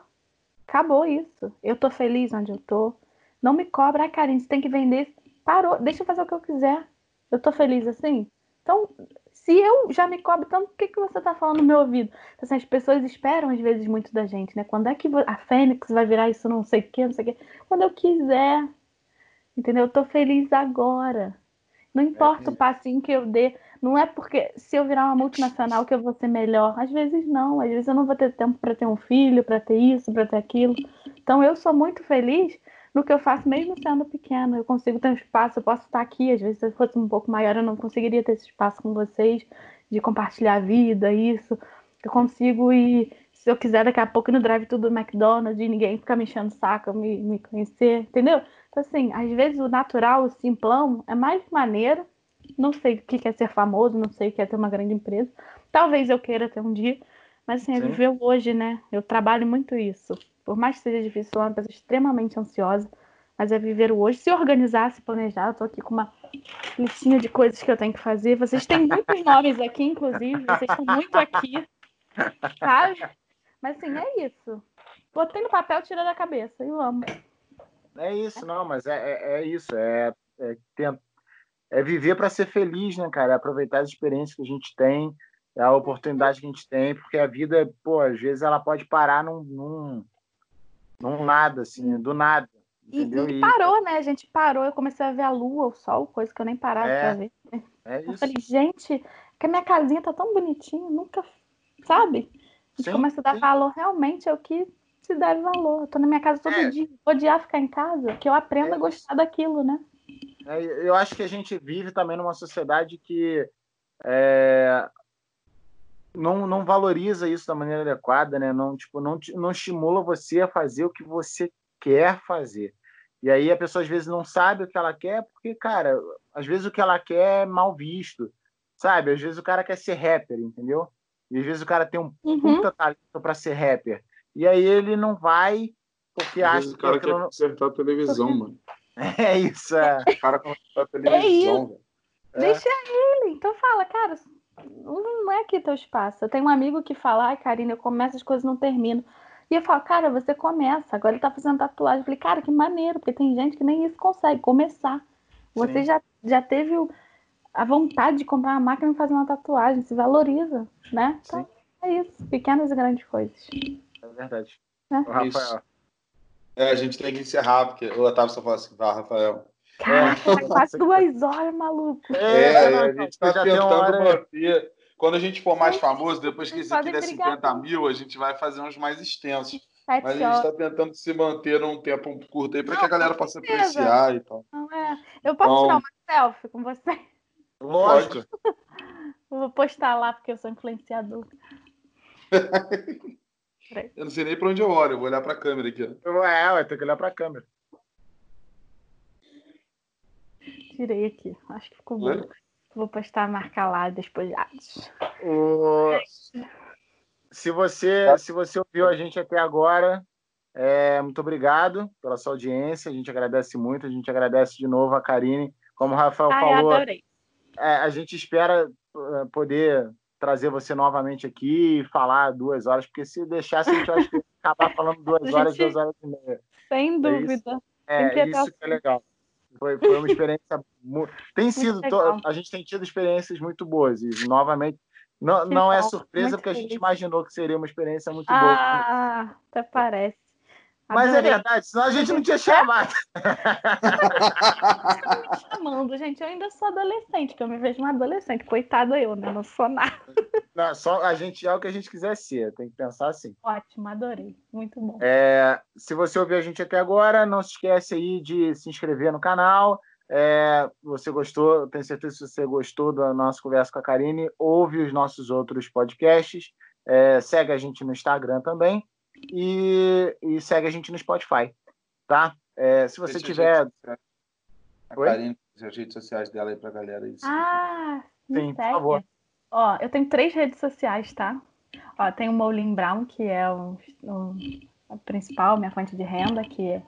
Acabou isso. Eu tô feliz onde eu tô. Não me cobra, ah, Karine, você tem que vender. Parou. Deixa eu fazer o que eu quiser. Eu tô feliz assim. Então, se eu já me cobro tanto, por que, que você tá falando no meu ouvido? Então, assim, as pessoas esperam, às vezes, muito da gente, né? Quando é que a Fênix vai virar isso, não sei o quê, não sei o quê. Quando eu quiser. Entendeu? Eu tô feliz agora. Não importa é. o passinho que eu dê. Não é porque se eu virar uma multinacional que eu vou ser melhor. Às vezes não. Às vezes eu não vou ter tempo para ter um filho, para ter isso, para ter aquilo. Então eu sou muito feliz no que eu faço, mesmo sendo pequeno. Eu consigo ter um espaço, eu posso estar aqui. Às vezes, se eu fosse um pouco maior, eu não conseguiria ter esse espaço com vocês, de compartilhar a vida, isso. Eu consigo ir, se eu quiser, daqui a pouco ir no drive tudo do McDonald's e ninguém ficar me enchendo o saco, me, me conhecer, entendeu? Então, assim, às vezes o natural, o simplão, é mais maneiro. Não sei o que é ser famoso, não sei o que é ter uma grande empresa. Talvez eu queira ter um dia, mas assim, é viver hoje, né? Eu trabalho muito isso. Por mais que seja difícil, sou uma pessoa extremamente ansiosa, mas é viver o hoje, se organizar, se planejar. Eu tô aqui com uma listinha de coisas que eu tenho que fazer. Vocês têm muitos (laughs) nomes aqui, inclusive, vocês estão muito aqui, sabe? Mas assim, é isso. botei no papel, tira da cabeça e vamos. É isso, não, mas é, é, é isso. É, é, é viver para ser feliz, né, cara? É aproveitar as experiências que a gente tem, a oportunidade que a gente tem, porque a vida, pô, às vezes ela pode parar num, num, num nada, assim, do nada. E, e parou, né? A gente parou, eu comecei a ver a lua, o sol, coisa que eu nem parava é, pra ver. É isso. Eu falei, gente, que a minha casinha tá tão bonitinha, nunca, sabe? A gente sim, começa a dar sim. valor realmente é o que se deve valor. Eu tô na minha casa todo é. dia, odiar ficar em casa, que eu aprendo é. a gostar daquilo, né? É, eu acho que a gente vive também numa sociedade que é, não, não valoriza isso da maneira adequada, né? Não, tipo, não, não estimula você a fazer o que você quer fazer. E aí a pessoa às vezes não sabe o que ela quer, porque, cara, às vezes o que ela quer é mal visto, sabe? Às vezes o cara quer ser rapper, entendeu? E às vezes o cara tem um uhum. puta talento para ser rapper. E aí ele não vai porque às acha que. O cara quer não... consertar a televisão, porque... mano. (laughs) É isso, é. O cara consertar a televisão, é Deixa ele. Então fala, cara, não é aqui teu espaço. Eu tenho um amigo que fala, ai, Karina, eu começo as coisas não termino. E eu falo, cara, você começa. Agora ele tá fazendo tatuagem. Eu falei, cara, que maneiro, porque tem gente que nem isso consegue começar. Você já, já teve a vontade de comprar uma máquina e fazer uma tatuagem, se valoriza, né? Então, é isso, pequenas e grandes coisas. É verdade. É. O Rafael. É, a gente tem que encerrar, porque o Otávio só fala assim, vai, Rafael. Cara, tá quase duas horas, maluco. É, é a gente tá tentando manter. Quando a gente for mais famoso, depois que esse aqui der 50 mil, a gente vai fazer uns mais extensos. Mas a gente está tentando se manter num tempo curto aí para que a galera possa apreciar e tal. Não, é. Eu posso então... tirar uma selfie com você? Lógico. vou postar lá porque eu sou influenciador. (laughs) eu não sei nem para onde eu olho, eu vou olhar para a câmera aqui. Ó. É, vai ter que olhar para a câmera. Tirei aqui, acho que ficou bom. Vou postar a marca lá despojados. O... Se você, tá. se você ouviu a gente até agora, é, muito obrigado pela sua audiência. A gente agradece muito. A gente agradece de novo a Karine. Como o Rafael Ai, falou, é, a gente espera é, poder trazer você novamente aqui e falar duas horas, porque se deixasse, a gente vai acabar falando duas (laughs) gente, horas, duas horas e meia. Sem dúvida. É isso, é, isso que é legal. Foi, foi uma experiência. tem sido. A gente tem tido experiências muito boas. E, novamente, não, não é surpresa, porque feliz. a gente imaginou que seria uma experiência muito ah, boa. Ah, até parece. Mas é verdade, senão a gente não tinha chamado. (laughs) me chamando, gente. Eu ainda sou adolescente, que eu me vejo uma adolescente. Coitada eu, né? Não sou nada. (laughs) Não, só a gente é o que a gente quiser ser, tem que pensar assim. Ótimo, adorei. Muito bom. É, se você ouviu a gente até agora, não se esquece aí de se inscrever no canal. É, você gostou, tenho certeza que você gostou da nossa conversa com a Karine, ouve os nossos outros podcasts, é, segue a gente no Instagram também e, e segue a gente no Spotify, tá? É, se você Deixa tiver. A Karine, as redes sociais dela aí pra galera. Aí, ah, sim, por favor. Ó, eu tenho três redes sociais, tá? Ó, tem o Molin Brown, que é o, o, o principal, minha fonte de renda, que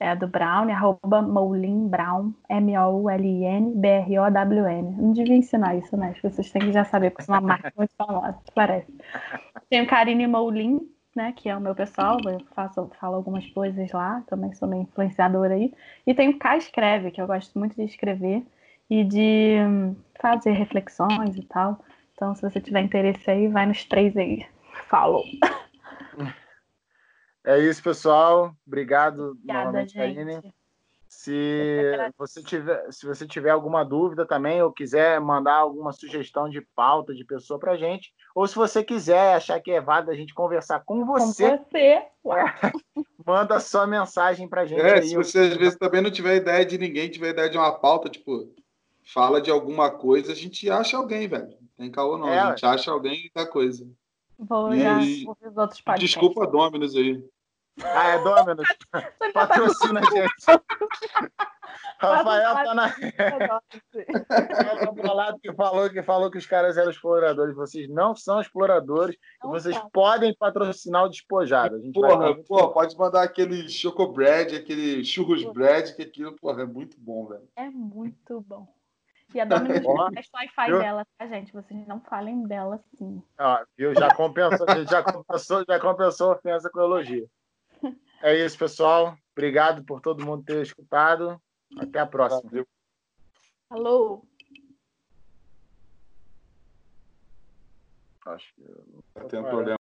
é a do Brown, arroba Moulin Brown, M-O-U-L-I-N, B-R-O-W-N. Não devia ensinar isso, né? As pessoas têm que já saber, porque é uma marca muito famosa, parece. Tem o Karine Moulin, né, que é o meu pessoal, eu faço, falo algumas coisas lá, também sou meio influenciadora aí. E tem o K Escreve, que eu gosto muito de escrever e de fazer reflexões e tal. Então, se você tiver interesse aí, vai nos três aí. Falou! (laughs) É isso, pessoal. Obrigado Obrigada, novamente, Karine. Se você, tiver, se você tiver alguma dúvida também, ou quiser mandar alguma sugestão de pauta de pessoa para gente, ou se você quiser achar que é válido a gente conversar com você, com você. (laughs) manda sua mensagem para gente. É, aí, se você às vezes também não tiver ideia de ninguém, tiver ideia de uma pauta, tipo, fala de alguma coisa, a gente acha alguém, velho. Tem caô não, é, a gente acha alguém da coisa. Vou olhar os outros podcasts. Desculpa, Dominus aí. Ah, é Dominus. Patrocina a gente. (laughs) Rafael tá na. (laughs) Rafael que falou, que falou que os caras eram exploradores. Vocês não são exploradores não e vocês são. podem patrocinar o despojado. A gente porra, porra pode mandar aquele chocobread, aquele churros bread, que aquilo, porra, é muito bom, velho. É muito bom. E a Dominus é Wi-Fi dela, tá, gente? Vocês não falem dela assim. Ó, viu? Já compensou, já compensou, já compensou a ofensa com elogio. É isso, pessoal. Obrigado por todo mundo ter escutado. Até a próxima. Alô. Acho que tendo problema.